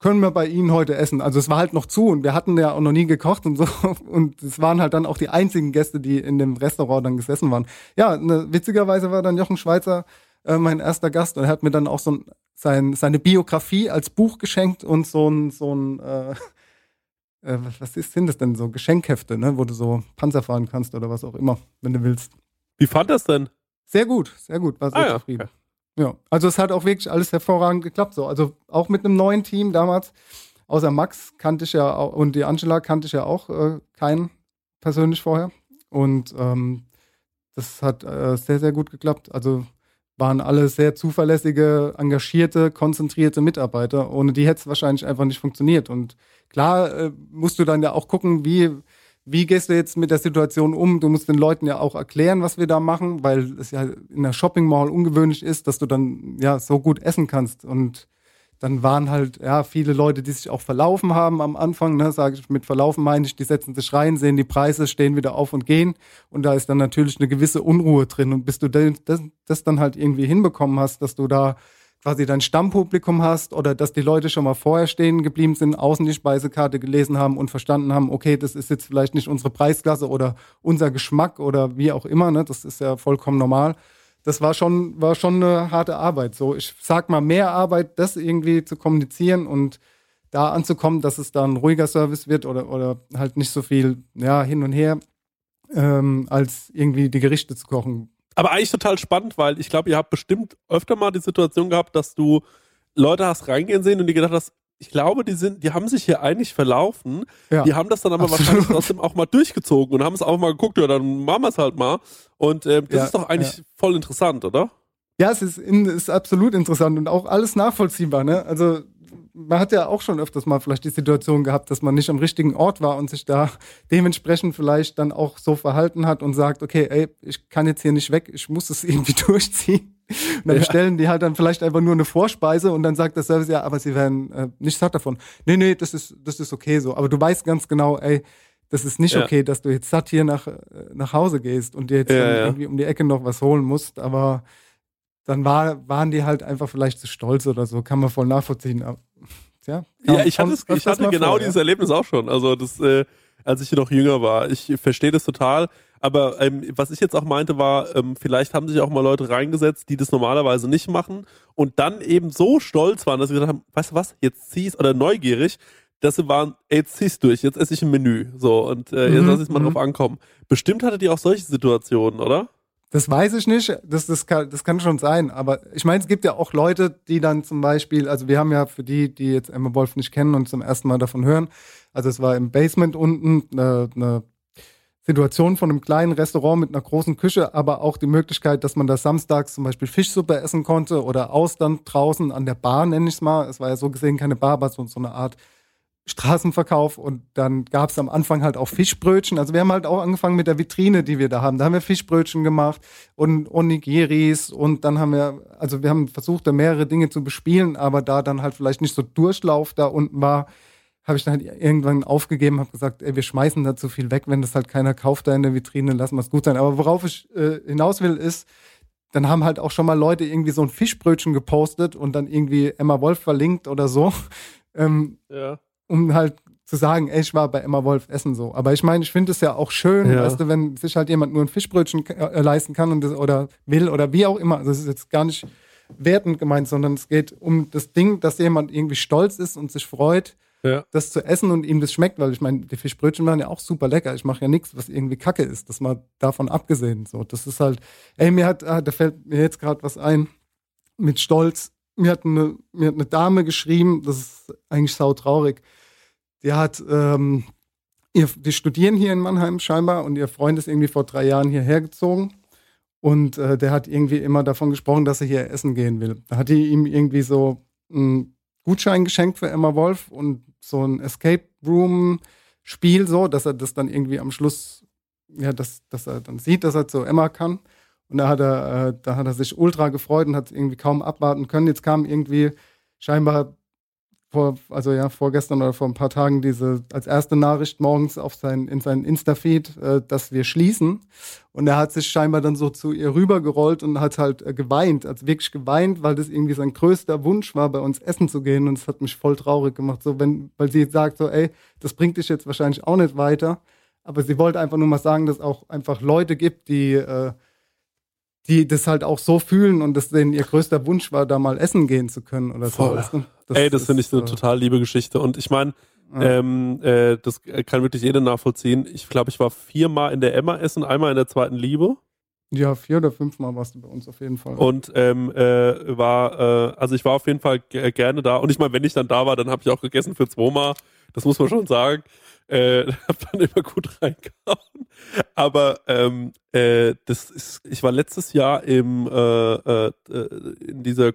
können wir bei Ihnen heute essen? Also es war halt noch zu und wir hatten ja auch noch nie gekocht und so. Und es waren halt dann auch die einzigen Gäste, die in dem Restaurant dann gesessen waren. Ja, ne, witzigerweise war dann Jochen Schweizer äh, mein erster Gast und er hat mir dann auch so ein, sein, seine Biografie als Buch geschenkt und so ein, so ein äh, äh, was- ist, sind das denn? So Geschenkhefte, ne? wo du so Panzer fahren kannst oder was auch immer, wenn du willst. Wie fand das denn? Sehr gut, sehr gut, war sehr Ah zufrieden. Ja, also es hat auch wirklich alles hervorragend geklappt. So. Also auch mit einem neuen Team damals, außer Max kannte ich ja auch, und die Angela kannte ich ja auch äh, keinen persönlich vorher. Und ähm, das hat äh, sehr, sehr gut geklappt. Also waren alle sehr zuverlässige, engagierte, konzentrierte Mitarbeiter. Ohne die hätte es wahrscheinlich einfach nicht funktioniert. Und klar äh, musst du dann ja auch gucken, wie, wie gehst du jetzt mit der Situation um? Du musst den Leuten ja auch erklären, was wir da machen, weil es ja in der Shopping Mall ungewöhnlich ist, dass du dann ja so gut essen kannst. Und dann waren halt ja viele Leute, die sich auch verlaufen haben am Anfang, ne, sage ich mit verlaufen meine ich, die setzen sich rein, sehen die Preise, stehen wieder auf und gehen und da ist dann natürlich eine gewisse Unruhe drin und bis du das, das, das dann halt irgendwie hinbekommen hast, dass du da quasi dein Stammpublikum hast oder dass die Leute schon mal vorher stehen geblieben sind, außen die Speisekarte gelesen haben und verstanden haben, okay, das ist jetzt vielleicht nicht unsere Preisklasse oder unser Geschmack oder wie auch immer, ne, das ist ja vollkommen normal das war schon, war schon eine harte Arbeit. So, ich sag mal, mehr Arbeit, das irgendwie zu kommunizieren und da anzukommen, dass es da ein ruhiger Service wird oder, oder halt nicht so viel, ja, hin und her, ähm, als irgendwie die Gerichte zu kochen. Aber eigentlich total spannend, weil ich glaube, ihr habt bestimmt öfter mal die Situation gehabt, dass du Leute hast reingehen sehen und die gedacht hast, ich glaube, die sind, die haben sich hier eigentlich verlaufen. Ja. Die haben das dann aber Absolut. wahrscheinlich trotzdem auch mal durchgezogen und haben es auch mal geguckt, ja, dann machen wir es halt mal. Und ähm, das Ja, ist doch eigentlich voll interessant, oder? Ja, es ist, in, ist absolut interessant und auch alles nachvollziehbar. Ne? Also man hat ja auch schon öfters mal vielleicht die Situation gehabt, dass man nicht am richtigen Ort war und sich da dementsprechend vielleicht dann auch so verhalten hat und sagt, okay, ey, ich kann jetzt hier nicht weg, ich muss es irgendwie durchziehen. Und dann Ja. bestellen die halt dann vielleicht einfach nur eine Vorspeise und dann sagt der Service, ja, aber sie werden äh, nicht satt davon. Nee, nee, das ist, das ist okay so. Aber du weißt ganz genau, ey, das ist nicht Ja. okay, dass du jetzt satt hier nach, äh, nach Hause gehst und dir jetzt ja. irgendwie um die Ecke noch was holen musst. Aber dann war, waren die halt einfach vielleicht zu stolz oder so, kann man voll nachvollziehen. Aber, ja, kam Ja, ich hatte, es- ich hatte genau vor, dieses ja. Erlebnis auch schon. Also das, äh, als ich noch jünger war. Ich verstehe das total. Aber ähm, was ich jetzt auch meinte, war, ähm, vielleicht haben sich auch mal Leute reingesetzt, die das normalerweise nicht machen und dann eben so stolz waren, dass sie gesagt haben, weißt du was, jetzt zieh's oder neugierig, dass sie waren, ey, jetzt zieh's durch, jetzt esse ich ein Menü. So, und äh, jetzt Mhm, lass ich mal mhm. drauf ankommen. Bestimmt hattet ihr auch solche Situationen, oder? Das weiß ich nicht. Das, das, kann, das kann schon sein. Aber ich meine, es gibt ja auch Leute, die dann zum Beispiel, also wir haben ja für die, die jetzt Emma Wolf nicht kennen und zum ersten Mal davon hören, also es war im Basement unten eine, eine Situation von einem kleinen Restaurant mit einer großen Küche, aber auch die Möglichkeit, dass man da samstags zum Beispiel Fischsuppe essen konnte oder Austern draußen an der Bar, nenne ich es mal. Es war ja so gesehen keine Bar, aber so, so eine Art Straßenverkauf. Und dann gab es am Anfang halt auch Fischbrötchen. Also wir haben halt auch angefangen mit der Vitrine, die wir da haben. Da haben wir Fischbrötchen gemacht und Onigiris und dann haben wir, also wir haben versucht, da mehrere Dinge zu bespielen, aber da dann halt vielleicht nicht so Durchlauf da unten war, habe ich dann halt irgendwann aufgegeben, habe gesagt, ey, wir schmeißen da zu viel weg, wenn das halt keiner kauft da in der Vitrine, lassen wir es gut sein. Aber worauf ich äh, hinaus will, ist, dann haben halt auch schon mal Leute irgendwie so ein Fischbrötchen gepostet und dann irgendwie Emma Wolf verlinkt oder so, ähm, ja. Um halt zu sagen, ey, ich war bei Emma Wolf essen so. Aber ich meine, ich finde es ja auch schön, ja. weißt du, wenn sich halt jemand nur ein Fischbrötchen äh, leisten kann und das, oder will oder wie auch immer. Also das ist jetzt gar nicht wertend gemeint, sondern es geht um das Ding, dass jemand irgendwie stolz ist und sich freut, ja. das zu essen und ihm das schmeckt, weil ich meine, die Fischbrötchen waren ja auch super lecker. Ich mache ja nichts, was irgendwie Kacke ist, das mal davon abgesehen. So, das ist halt, ey, mir hat, ah, da fällt mir jetzt gerade was ein mit Stolz. Mir hat, eine, mir hat eine Dame geschrieben, das ist eigentlich sautraurig. Die hat, ähm, ihr, die studieren hier in Mannheim scheinbar und ihr Freund ist irgendwie vor drei Jahren hierher gezogen. Und äh, der hat irgendwie immer davon gesprochen, dass er hier essen gehen will. Da hat die ihm irgendwie so einen Gutschein geschenkt für Emma Wolf und so ein Escape Room Spiel so, dass er das dann irgendwie am Schluss, ja, dass, dass er dann sieht, dass er zu Emma kann. Und da hat er, äh, da hat er sich ultra gefreut und hat irgendwie kaum abwarten können. Jetzt kam irgendwie scheinbar vor, also ja, vorgestern oder vor ein paar Tagen diese als erste Nachricht morgens auf sein, in seinen Insta-Feed, äh, dass wir schließen. Und er hat sich scheinbar dann so zu ihr rübergerollt und hat halt äh, geweint, also wirklich geweint, weil das irgendwie sein größter Wunsch war, bei uns essen zu gehen. Und es hat mich voll traurig gemacht, so wenn, weil sie sagt so, ey, das bringt dich jetzt wahrscheinlich auch nicht weiter. Aber sie wollte einfach nur mal sagen, dass es auch einfach Leute gibt, die äh, die das halt auch so fühlen und das denen ihr größter Wunsch war, da mal essen gehen zu können oder Voll. so. Das Ey, das finde ich eine äh, total liebe Geschichte. Und ich meine, ja. ähm, äh, das kann wirklich jeder nachvollziehen. Ich glaube, ich war viermal in der Emma essen, einmal in der zweiten Liebe. Ja, vier oder fünfmal warst du bei uns auf jeden Fall. Und ähm, äh, war, äh, also ich war auf jeden Fall gerne da. Und ich meine, wenn ich dann da war, dann habe ich auch gegessen für zweimal. Das muss man schon sagen. Äh, hab dann immer gut reingehauen. Aber ähm, äh, das ist, ich war letztes Jahr im äh, äh, äh in dieser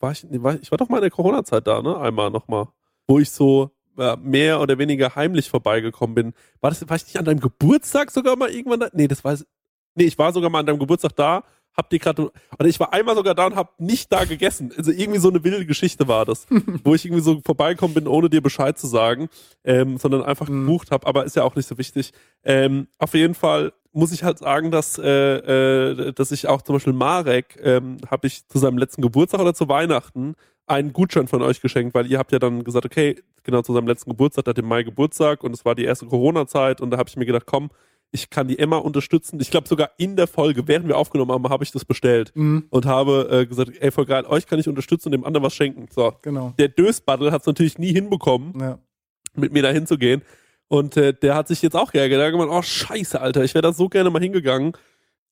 war ich, war, ich war doch mal in der Corona-Zeit da, ne? Einmal nochmal. Wo ich so äh, mehr oder weniger heimlich vorbeigekommen bin. War das, war ich nicht an deinem Geburtstag sogar mal irgendwann da? Nee, das war, nee, ich war sogar mal an deinem Geburtstag da hab die gerade, oder ich war einmal sogar da und hab nicht da gegessen. Also irgendwie so eine wilde Geschichte war das, wo ich irgendwie so vorbeikommen bin, ohne dir Bescheid zu sagen, ähm, sondern einfach mhm. gebucht habe. Aber ist ja auch nicht so wichtig. Ähm, auf jeden Fall muss ich halt sagen, dass, äh, äh, dass ich auch zum Beispiel Marek, ähm, habe ich zu seinem letzten Geburtstag oder zu Weihnachten einen Gutschein von euch geschenkt, weil ihr habt ja dann gesagt, okay, genau zu seinem letzten Geburtstag, der hat im Mai Geburtstag und es war die erste Corona-Zeit und da habe ich mir gedacht, komm, ich kann die Emma unterstützen. Ich glaube sogar in der Folge, während wir aufgenommen haben, habe ich das bestellt mhm. und habe äh, gesagt, ey, voll geil, euch kann ich unterstützen und dem anderen was schenken. So. Genau. Der Dösbattle hat es natürlich nie hinbekommen, ja. mit mir da hinzugehen. Und äh, der hat sich jetzt auch geärgert. Er hat gemeint, oh scheiße, Alter, ich wäre da so gerne mal hingegangen.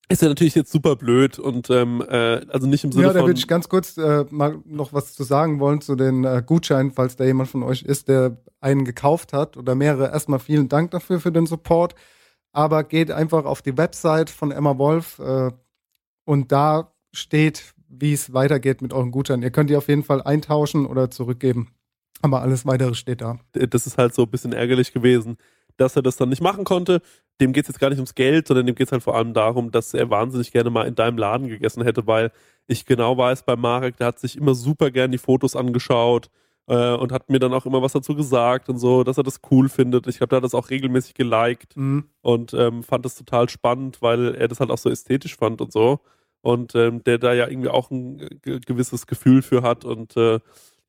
Ist ja natürlich jetzt super blöd und ähm, äh, also nicht im Sinne von. Ja, da würde ich ganz kurz äh, mal noch was zu sagen wollen zu den äh, Gutscheinen, falls da jemand von euch ist, der einen gekauft hat oder mehrere. Erstmal vielen Dank dafür für den Support aber geht einfach auf die Website von Emma Wolf äh, und da steht, wie es weitergeht mit euren Gutscheinen. Ihr könnt die auf jeden Fall eintauschen oder zurückgeben. Aber alles weitere steht da. Das ist halt so ein bisschen ärgerlich gewesen, dass er das dann nicht machen konnte. Dem geht es jetzt gar nicht ums Geld, sondern dem geht es halt vor allem darum, dass er wahnsinnig gerne mal in deinem Laden gegessen hätte, weil ich genau weiß, bei Marek, der hat sich immer super gern die Fotos angeschaut äh, und hat mir dann auch immer was dazu gesagt und so, dass er das cool findet. Ich glaube, der hat das auch regelmäßig geliked mhm. und ähm, fand das total spannend, weil er das halt auch so ästhetisch fand und so. Und ähm, der da ja irgendwie auch ein gewisses Gefühl für hat. Und äh,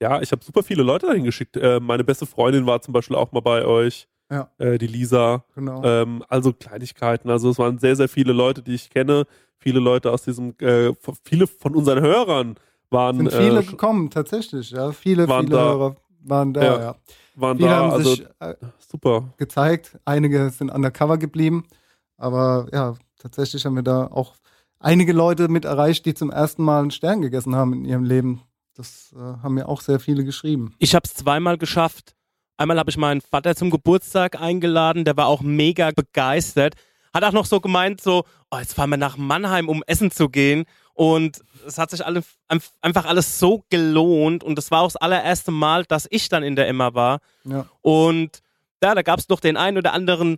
ja, ich habe super viele Leute dahin geschickt. Äh, meine beste Freundin war zum Beispiel auch mal bei euch. Ja. Äh, die Lisa. Genau. Ähm, also Kleinigkeiten. Also es waren sehr, sehr viele Leute, die ich kenne. Viele Leute aus diesem, äh, viele von unseren Hörern waren. Sind viele äh, gekommen, tatsächlich, ja. Viele, waren viele da. Hörer waren da, ja. ja. Waren viele da, haben also, sich äh, super. gezeigt. Einige sind undercover geblieben. Aber ja, tatsächlich haben wir da auch einige Leute mit erreicht, die zum ersten Mal einen Stern gegessen haben in ihrem Leben. Das äh, haben mir auch sehr viele geschrieben. Ich habe es zweimal geschafft. Einmal habe ich meinen Vater zum Geburtstag eingeladen, der war auch mega begeistert. hat auch noch so gemeint, so, oh, jetzt fahren wir nach Mannheim, um essen zu gehen. Und es hat sich alle, einfach alles so gelohnt. Und das war auch das allererste Mal, dass ich dann in der Emma war. Ja. Und ja, da gab es noch den einen oder anderen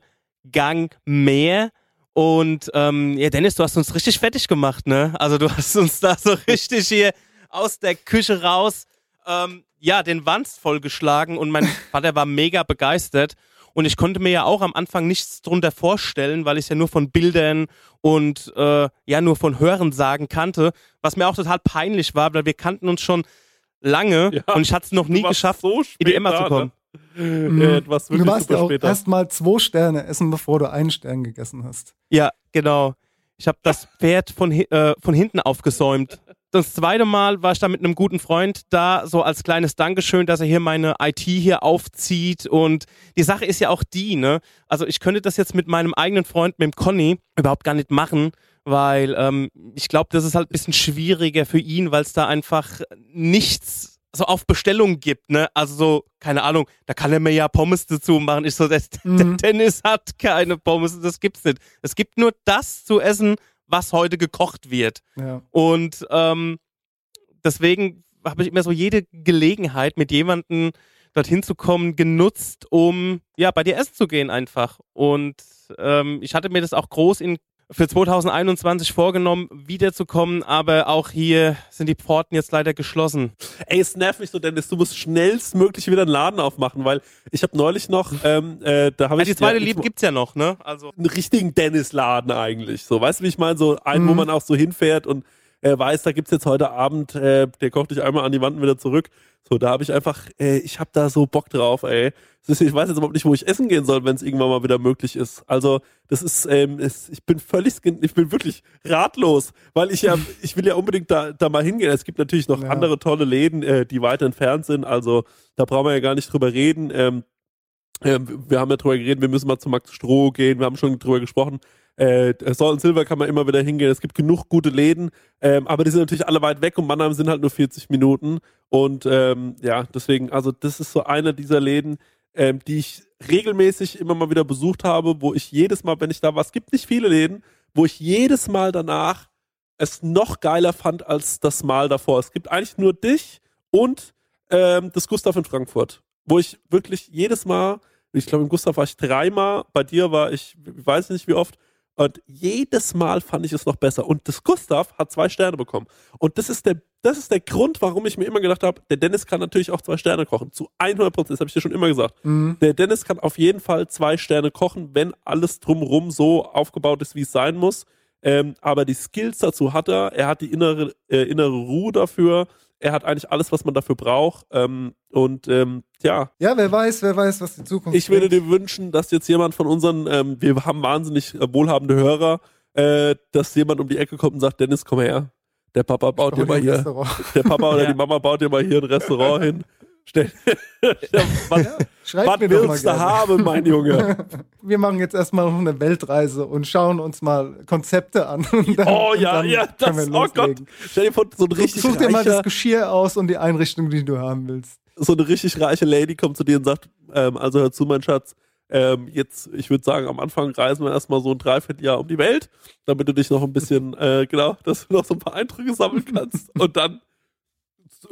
Gang mehr. Und ähm, ja, Dennis, du hast uns richtig fertig gemacht, ne? Also du hast uns da so richtig hier aus der Küche raus, ähm, ja, den Wanst vollgeschlagen und mein Vater war mega begeistert. Und ich konnte mir ja auch am Anfang nichts drunter vorstellen, weil ich es ja nur von Bildern und äh, ja nur von Hörensagen kannte, was mir auch total peinlich war, weil wir kannten uns schon lange ja, und ich hatte es noch nie geschafft, so in die Emma zu kommen. Mhm. Äh, du warst ja auch erst mal zwei Sterne essen, bevor du einen Stern gegessen hast. Ja, genau. Ich habe das Pferd von, äh, von hinten aufgesäumt das zweite Mal war ich da mit einem guten Freund da, so als kleines Dankeschön, dass er hier meine IT hier aufzieht. Und die Sache ist ja auch die, ne? Also ich könnte das jetzt mit meinem eigenen Freund, mit dem Conny, überhaupt gar nicht machen, weil ähm, ich glaube, das ist halt ein bisschen schwieriger für ihn, weil es da einfach nichts so auf Bestellung gibt, ne? Also so, keine Ahnung, da kann er mir ja Pommes dazu machen. Ich so, der, mhm. der Dennis hat keine Pommes, das gibt's nicht. Es gibt nur das zu essen, was heute gekocht wird. Ja. Und ähm, deswegen habe ich immer so jede Gelegenheit, mit jemandem dorthin zu kommen, genutzt, um ja bei dir essen zu gehen einfach. Und ähm, ich hatte mir das auch groß in für 2021 vorgenommen, wiederzukommen, aber auch hier sind die Pforten jetzt leider geschlossen. Ey, es nervt mich so, Dennis, du musst schnellstmöglich wieder einen Laden aufmachen, weil ich habe neulich noch, ähm, äh, da habe ja, ich... Die zweite ja, Liebe gibt's ja noch, ne? Also einen richtigen Dennis-Laden eigentlich, so, weißt du, wie ich meine? So einen, mhm. wo man auch so hinfährt und äh, weiß, da gibt's jetzt heute Abend, äh, der kocht dich einmal an die Wand und wieder zurück. So, da habe ich einfach, ey, ich habe da so Bock drauf, ey. Ist, ich weiß jetzt überhaupt nicht, wo ich essen gehen soll, wenn es irgendwann mal wieder möglich ist. Also, das ist, ähm, ist, ich bin völlig, ich bin wirklich ratlos, weil ich ja, ich will ja unbedingt da, da mal hingehen. Es gibt natürlich noch ja. andere tolle Läden, äh, die weit entfernt sind. Also, da brauchen wir ja gar nicht drüber reden. Ähm, äh, wir haben ja drüber geredet, wir müssen mal zu Max Stroh gehen. Wir haben schon drüber gesprochen. Äh, Salt Silver kann man immer wieder hingehen. Es gibt genug gute Läden, ähm, aber die sind natürlich alle weit weg und Mannheim sind halt nur 40 Minuten. Und ähm, ja, deswegen, also das ist so einer dieser Läden, ähm, die ich regelmäßig immer mal wieder besucht habe, wo ich jedes Mal, wenn ich da war, es gibt nicht viele Läden, wo ich jedes Mal danach es noch geiler fand als das Mal davor. Es gibt eigentlich nur dich und ähm, das Gustav in Frankfurt, wo ich wirklich jedes Mal, ich glaube, im Gustav war ich dreimal, bei dir war ich, ich weiß nicht wie oft, und jedes Mal fand ich es noch besser. Und das Gustav hat zwei Sterne bekommen. Und das ist der, das ist der Grund, warum ich mir immer gedacht habe, der Dennis kann natürlich auch zwei Sterne kochen. Zu 100 Prozent. Das habe ich dir schon immer gesagt. Mhm. Der Dennis kann auf jeden Fall zwei Sterne kochen, wenn alles drumrum so aufgebaut ist, wie es sein muss. Ähm, aber die Skills dazu hat er. Er hat die innere, äh, innere Ruhe dafür er hat eigentlich alles, was man dafür braucht. Ähm, und ähm, ja. Ja, wer weiß, wer weiß, was die Zukunft Ich würde dir wünschen, dass jetzt jemand von unseren, ähm, wir haben wahnsinnig äh, wohlhabende Hörer, äh, dass jemand um die Ecke kommt und sagt, Dennis, komm her. Der Papa baut dir mal hier, Restaurant. der Papa oder ja. die Mama baut dir mal hier ein Restaurant hin. Stell, was, ja, was mir willst du haben, mein Junge? Wir machen jetzt erstmal noch eine Weltreise und schauen uns mal Konzepte an. Dann, oh ja, ja, das, oh Gott. Stell dir vor, so ein richtig Such dir mal das Geschirr aus und die Einrichtung, die du haben willst. So eine richtig reiche Lady kommt zu dir und sagt, ähm, also hör zu, mein Schatz, ähm, jetzt, ich würde sagen, am Anfang reisen wir erstmal so ein Dreivierteljahr um die Welt, damit du dich noch ein bisschen, äh, genau, dass du noch so ein paar Eindrücke sammeln kannst. und dann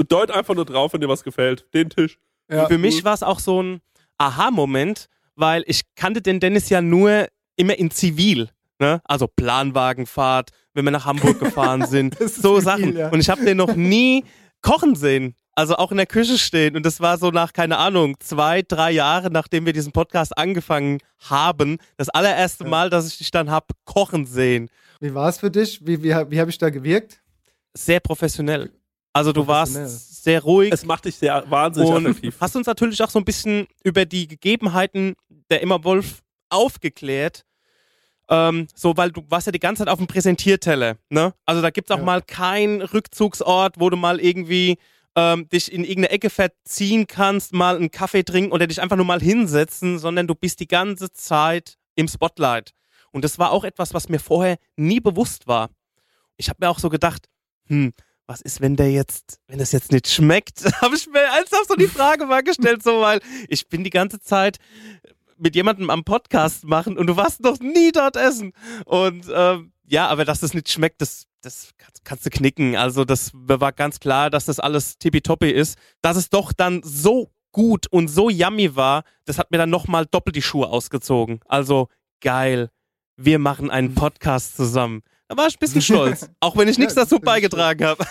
deut einfach nur drauf, wenn dir was gefällt. Den Tisch. Ja. Für mich war es auch so ein Aha-Moment, weil ich kannte den Dennis ja nur immer in Zivil. Ne? Also Planwagenfahrt, wenn wir nach Hamburg gefahren sind, so Sachen. Viel, ja. Und ich habe den noch nie kochen sehen. Also auch in der Küche stehen. Und das war so nach, keine Ahnung, zwei, drei Jahren, nachdem wir diesen Podcast angefangen haben, das allererste ja. Mal, dass ich dich dann hab kochen sehen. Wie war es für dich? Wie, wie, wie habe ich da gewirkt? Sehr professionell. Also du warst sehr ruhig. Es macht dich sehr wahnsinnig und attraktiv. Hast uns natürlich auch so ein bisschen über die Gegebenheiten der Immer Wolf aufgeklärt. Ähm, so, weil du warst ja die ganze Zeit auf dem Präsentierteller, ne? Also da gibt es auch ja. mal keinen Rückzugsort, wo du mal irgendwie ähm, dich in irgendeine Ecke verziehen kannst, mal einen Kaffee trinken oder dich einfach nur mal hinsetzen, sondern du bist die ganze Zeit im Spotlight. Und das war auch etwas, was mir vorher nie bewusst war. Ich habe mir auch so gedacht, hm, was ist, wenn der jetzt, wenn das jetzt nicht schmeckt? Habe ich mir ernsthaft so die Frage mal gestellt, so, weil ich bin die ganze Zeit mit jemandem am Podcast machen und du warst noch nie dort essen. Und ähm, ja, aber dass das nicht schmeckt, das, das kannst du knicken. Also das war ganz klar, dass das alles tippitoppi ist. Dass es doch dann so gut und so yummy war, das hat mir dann nochmal doppelt die Schuhe ausgezogen. Also geil. Wir machen einen Podcast zusammen. Da war ich ein bisschen stolz, auch wenn ich nichts dazu beigetragen habe.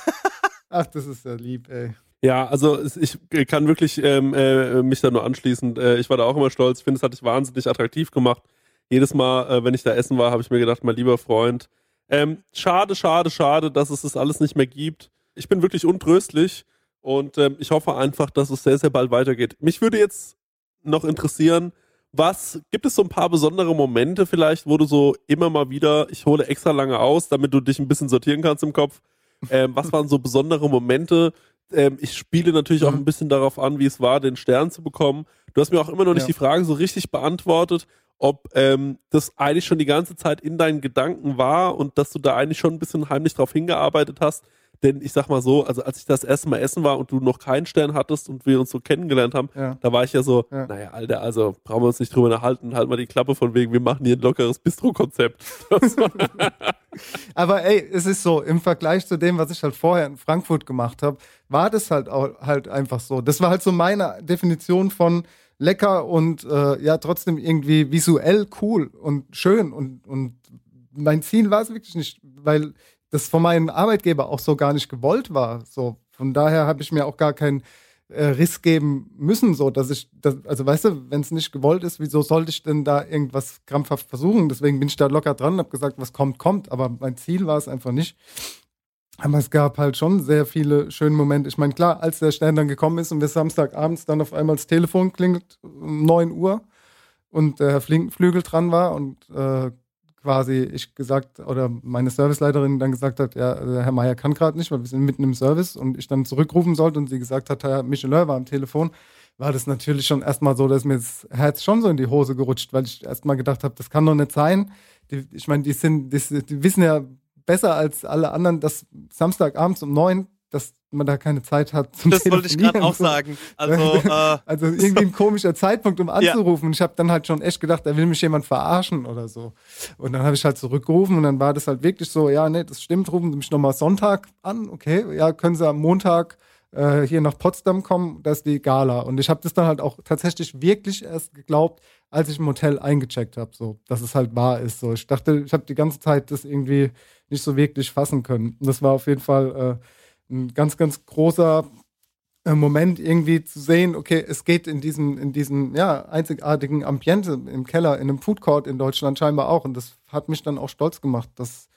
Ach, das ist ja lieb, ey. Ja, also ich kann wirklich ähm, äh, mich da nur anschließen. Äh, ich war da auch immer stolz. Ich finde, es hat dich wahnsinnig attraktiv gemacht. Jedes Mal, äh, wenn ich da essen war, habe ich mir gedacht, mein lieber Freund, ähm, schade, schade, schade, dass es das alles nicht mehr gibt. Ich bin wirklich untröstlich und ähm, ich hoffe einfach, dass es sehr, sehr bald weitergeht. Mich würde jetzt noch interessieren, was gibt es so ein paar besondere Momente vielleicht, wo du so immer mal wieder, ich hole extra lange aus, damit du dich ein bisschen sortieren kannst im Kopf. Ähm, was waren so besondere Momente, ähm, ich spiele natürlich mhm. auch ein bisschen darauf an, wie es war, den Stern zu bekommen. Du hast mir auch immer noch nicht ja. die Frage so richtig beantwortet, ob ähm, das eigentlich schon die ganze Zeit in deinen Gedanken war und dass du da eigentlich schon ein bisschen heimlich drauf hingearbeitet hast. Denn ich sag mal so, also als ich das erste Mal essen war und du noch keinen Stern hattest und wir uns so kennengelernt haben, ja. da war ich ja so, ja. naja, Alter, also brauchen wir uns nicht drüber nachhalten, halt mal die Klappe von wegen, wir machen hier ein lockeres Bistro-Konzept. Aber ey, es ist so, im Vergleich zu dem, was ich halt vorher in Frankfurt gemacht habe, war das halt auch halt einfach so. Das war halt so meine Definition von lecker und äh, ja, trotzdem irgendwie visuell cool und schön und, und mein Ziel war es wirklich nicht, weil das von meinem Arbeitgeber auch so gar nicht gewollt war. So, von daher habe ich mir auch gar keinen äh, Riss geben müssen, so dass ich, das, also weißt du, wenn es nicht gewollt ist, wieso sollte ich denn da irgendwas krampfhaft versuchen? Deswegen bin ich da locker dran und habe gesagt, was kommt, kommt. Aber mein Ziel war es einfach nicht. Aber es gab halt schon sehr viele schöne Momente. Ich meine, klar, als der Stern dann gekommen ist und wir Samstagabends dann auf einmal das Telefon klingelt um 9 Uhr und der Herr Flügel dran war und äh, quasi ich gesagt oder meine Serviceleiterin dann gesagt hat, ja, Herr Meier kann gerade nicht, weil wir sind mitten im Service und ich dann zurückrufen sollte und sie gesagt hat, Herr Michelin war am Telefon, war das natürlich schon erstmal so, dass mir das Herz schon so in die Hose gerutscht, weil ich erstmal gedacht habe, das kann doch nicht sein. Die, ich meine, die sind, die, die wissen ja besser als alle anderen, dass Samstagabends um neun dass man da keine Zeit hat zum Das wollte ich gerade auch sagen. Also, äh, also irgendwie ein komischer Zeitpunkt, um anzurufen. Ja. Und ich habe dann halt schon echt gedacht, da will mich jemand verarschen oder so. Und dann habe ich halt zurückgerufen und dann war das halt wirklich so, ja, nee, das stimmt, rufen Sie mich nochmal Sonntag an, okay, ja, können Sie am Montag äh, hier nach Potsdam kommen, das ist die Gala. Und ich habe das dann halt auch tatsächlich wirklich erst geglaubt, als ich im Hotel eingecheckt habe, so, dass es halt wahr ist. So, ich dachte, ich habe die ganze Zeit das irgendwie nicht so wirklich fassen können. Und das war auf jeden Fall äh, ein ganz, ganz großer äh, Moment irgendwie zu sehen, okay, es geht in diesem, in diesem ja, einzigartigen Ambiente im Keller, in einem Food Court in Deutschland scheinbar auch. Und das hat mich dann auch stolz gemacht, das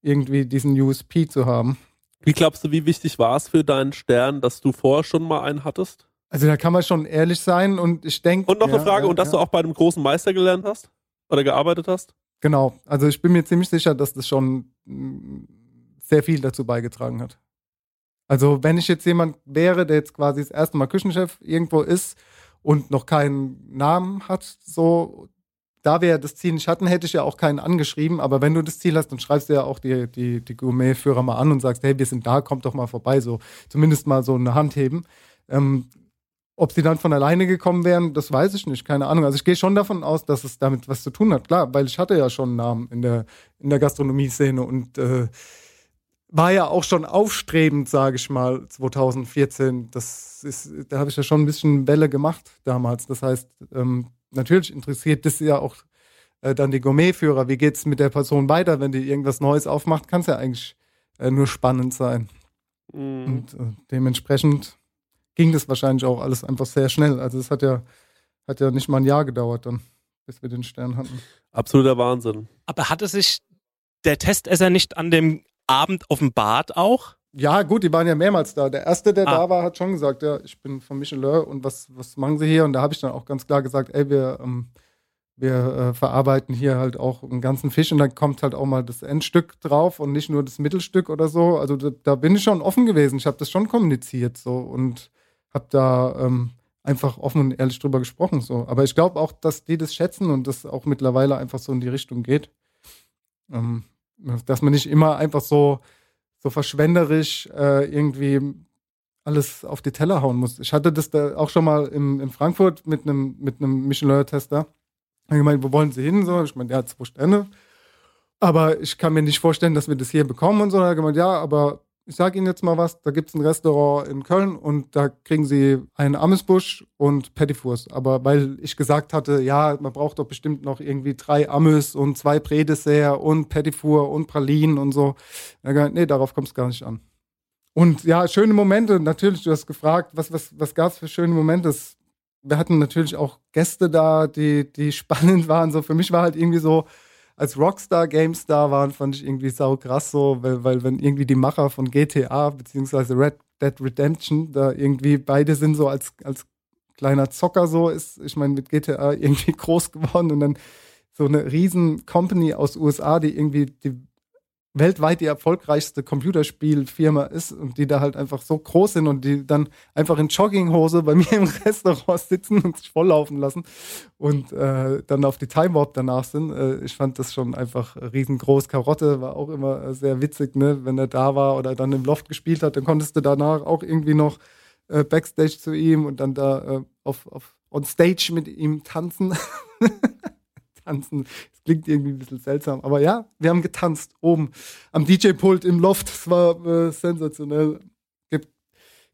irgendwie diesen USP zu haben. Wie glaubst du, wie wichtig war es für deinen Stern, dass du vorher schon mal einen hattest? Also da kann man schon ehrlich sein und ich denke. Und noch ja, eine Frage, ja, und dass du auch bei einem großen Meister gelernt hast? Oder gearbeitet hast? Genau, also ich bin mir ziemlich sicher, dass das schon mm, sehr viel dazu beigetragen hat. Also wenn ich jetzt jemand wäre, der jetzt quasi das erste Mal Küchenchef irgendwo ist und noch keinen Namen hat, so, da wir das Ziel nicht hatten, hätte ich ja auch keinen angeschrieben. Aber wenn du das Ziel hast, dann schreibst du ja auch die, die, die Gourmet-Führer mal an und sagst, hey, wir sind da, kommt doch mal vorbei, so zumindest mal so eine Hand heben. Ähm, ob sie dann von alleine gekommen wären, das weiß ich nicht, keine Ahnung. Also ich gehe schon davon aus, dass es damit was zu tun hat, klar, weil ich hatte ja schon einen Namen in der, in der Gastronomie-Szene und äh, war ja auch schon aufstrebend, sage ich mal, 2014. Das ist, da habe ich ja schon ein bisschen Welle gemacht damals. Das heißt, ähm, natürlich interessiert das ja auch äh, dann die Gourmetführer. Wie geht es mit der Person weiter, wenn die irgendwas Neues aufmacht? Kann es ja eigentlich äh, nur spannend sein. Mhm. Und äh, dementsprechend ging das wahrscheinlich auch alles einfach sehr schnell. Also es hat ja, hat ja nicht mal ein Jahr gedauert dann, bis wir den Stern hatten. Absoluter Wahnsinn. Aber hatte sich der Testesser nicht an dem Abend offenbart auch? Ja, gut, die waren ja mehrmals da. Der erste, der ah. da war, hat schon gesagt, ja, ich bin von Michelin und was, was machen Sie hier? Und da habe ich dann auch ganz klar gesagt, ey, wir, ähm, wir äh, verarbeiten hier halt auch einen ganzen Fisch und dann kommt halt auch mal das Endstück drauf und nicht nur das Mittelstück oder so. Also da, da bin ich schon offen gewesen. Ich habe das schon kommuniziert so und habe da ähm, einfach offen und ehrlich drüber gesprochen. So. Aber ich glaube auch, dass die das schätzen und das auch mittlerweile einfach so in die Richtung geht. Ähm, dass man nicht immer einfach so, so verschwenderisch äh, irgendwie alles auf die Teller hauen muss. Ich hatte das da auch schon mal im, in Frankfurt mit einem mit einem Michelin-Tester. Dann gemeint, wo wollen Sie hin? So, ich meine, ja, zwei Sterne. Aber ich kann mir nicht vorstellen, dass wir das hier bekommen und so. Dann hat er gemeint, ja, aber ich sage Ihnen jetzt mal was, da gibt es ein Restaurant in Köln und da kriegen Sie einen Amüsbusch und Petitfours. Aber weil ich gesagt hatte, ja, man braucht doch bestimmt noch irgendwie drei Amüs und zwei Prädessert und Petitfour und Pralinen und so. Nee, darauf kommt es gar nicht an. Und ja, schöne Momente, natürlich, du hast gefragt, was, was, was gab es für schöne Momente? Wir hatten natürlich auch Gäste da, die, die spannend waren. So, für mich war halt irgendwie so, als Rockstar GameStar waren, fand ich irgendwie sau krass so, weil, weil wenn irgendwie die Macher von GTA beziehungsweise Red Dead Redemption da irgendwie beide sind so als, als kleiner Zocker so ist, ich meine mit GTA irgendwie groß geworden und dann so eine riesen Company aus USA, die irgendwie die weltweit die erfolgreichste Computerspielfirma ist und die da halt einfach so groß sind und die dann einfach in Jogginghose bei mir im Restaurant sitzen und sich volllaufen lassen und äh, dann auf die Time Warp danach sind. Äh, ich fand das schon einfach riesengroß. Karotte war auch immer sehr witzig, ne? wenn er da war oder dann im Loft gespielt hat, dann konntest du danach auch irgendwie noch äh, Backstage zu ihm und dann da äh, auf, auf on Stage mit ihm tanzen. tanzen. Das klingt irgendwie ein bisschen seltsam. Aber ja, wir haben getanzt oben am DJ-Pult im Loft. Es war äh, sensationell. Gibt,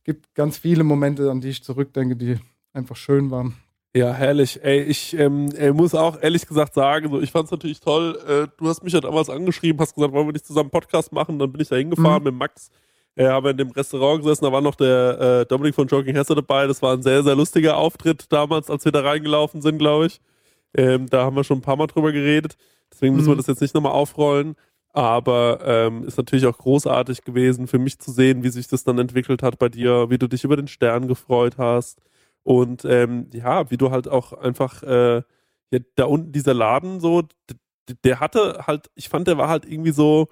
gibt ganz viele Momente, an die ich zurückdenke, die einfach schön waren. Ja, herrlich. Ey, ich ähm, ey, muss auch ehrlich gesagt sagen, so, ich fand es natürlich toll. Äh, du hast mich ja damals angeschrieben, hast gesagt, wollen wir nicht zusammen einen Podcast machen? Dann bin ich da hingefahren mhm. mit Max. Äh, haben in dem Restaurant gesessen, da war noch der äh, Dominik von Jogging Hesse dabei. Das war ein sehr, sehr lustiger Auftritt damals, als wir da reingelaufen sind, glaube ich. Ähm, da haben wir schon ein paar Mal drüber geredet. Deswegen müssen wir mhm. das jetzt nicht nochmal aufrollen. Aber ähm, ist natürlich auch großartig gewesen für mich zu sehen, wie sich das dann entwickelt hat bei dir, wie du dich über den Stern gefreut hast. Und ähm, ja, wie du halt auch einfach, äh, ja, da unten dieser Laden so, der hatte halt, ich fand, der war halt irgendwie so,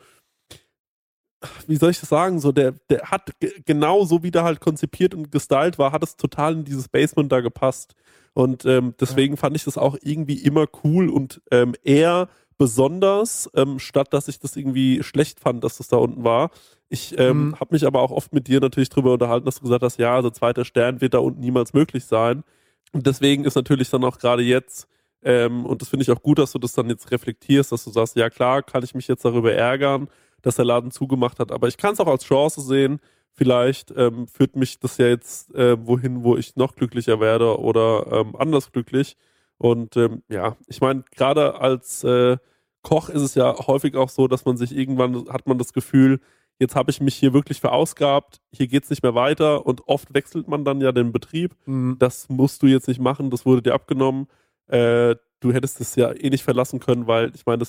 wie soll ich das sagen, so der, der hat genau so wie der halt konzipiert und gestylt war, hat es total in dieses Basement da gepasst. Und ähm, deswegen ja. fand ich das auch irgendwie immer cool und ähm, eher besonders, ähm, statt dass ich das irgendwie schlecht fand, dass das da unten war. Ich ähm, mhm. habe mich aber auch oft mit dir natürlich drüber unterhalten, dass du gesagt hast, ja, also zweiter Stern wird da unten niemals möglich sein. Und deswegen ist natürlich dann auch gerade jetzt, ähm, und das finde ich auch gut, dass du das dann jetzt reflektierst, dass du sagst, ja klar, kann ich mich jetzt darüber ärgern, dass der Laden zugemacht hat, aber ich kann es auch als Chance sehen, vielleicht ähm, führt mich das ja jetzt äh, wohin, wo ich noch glücklicher werde oder ähm, anders glücklich. Und ähm, ja, ich meine, gerade als äh, Koch ist es ja häufig auch so, dass man sich irgendwann hat man das Gefühl, jetzt habe ich mich hier wirklich verausgabt, hier geht es nicht mehr weiter und oft wechselt man dann ja den Betrieb. Mhm. Das musst du jetzt nicht machen, das wurde dir abgenommen. Äh, du hättest es ja eh nicht verlassen können, weil ich meine,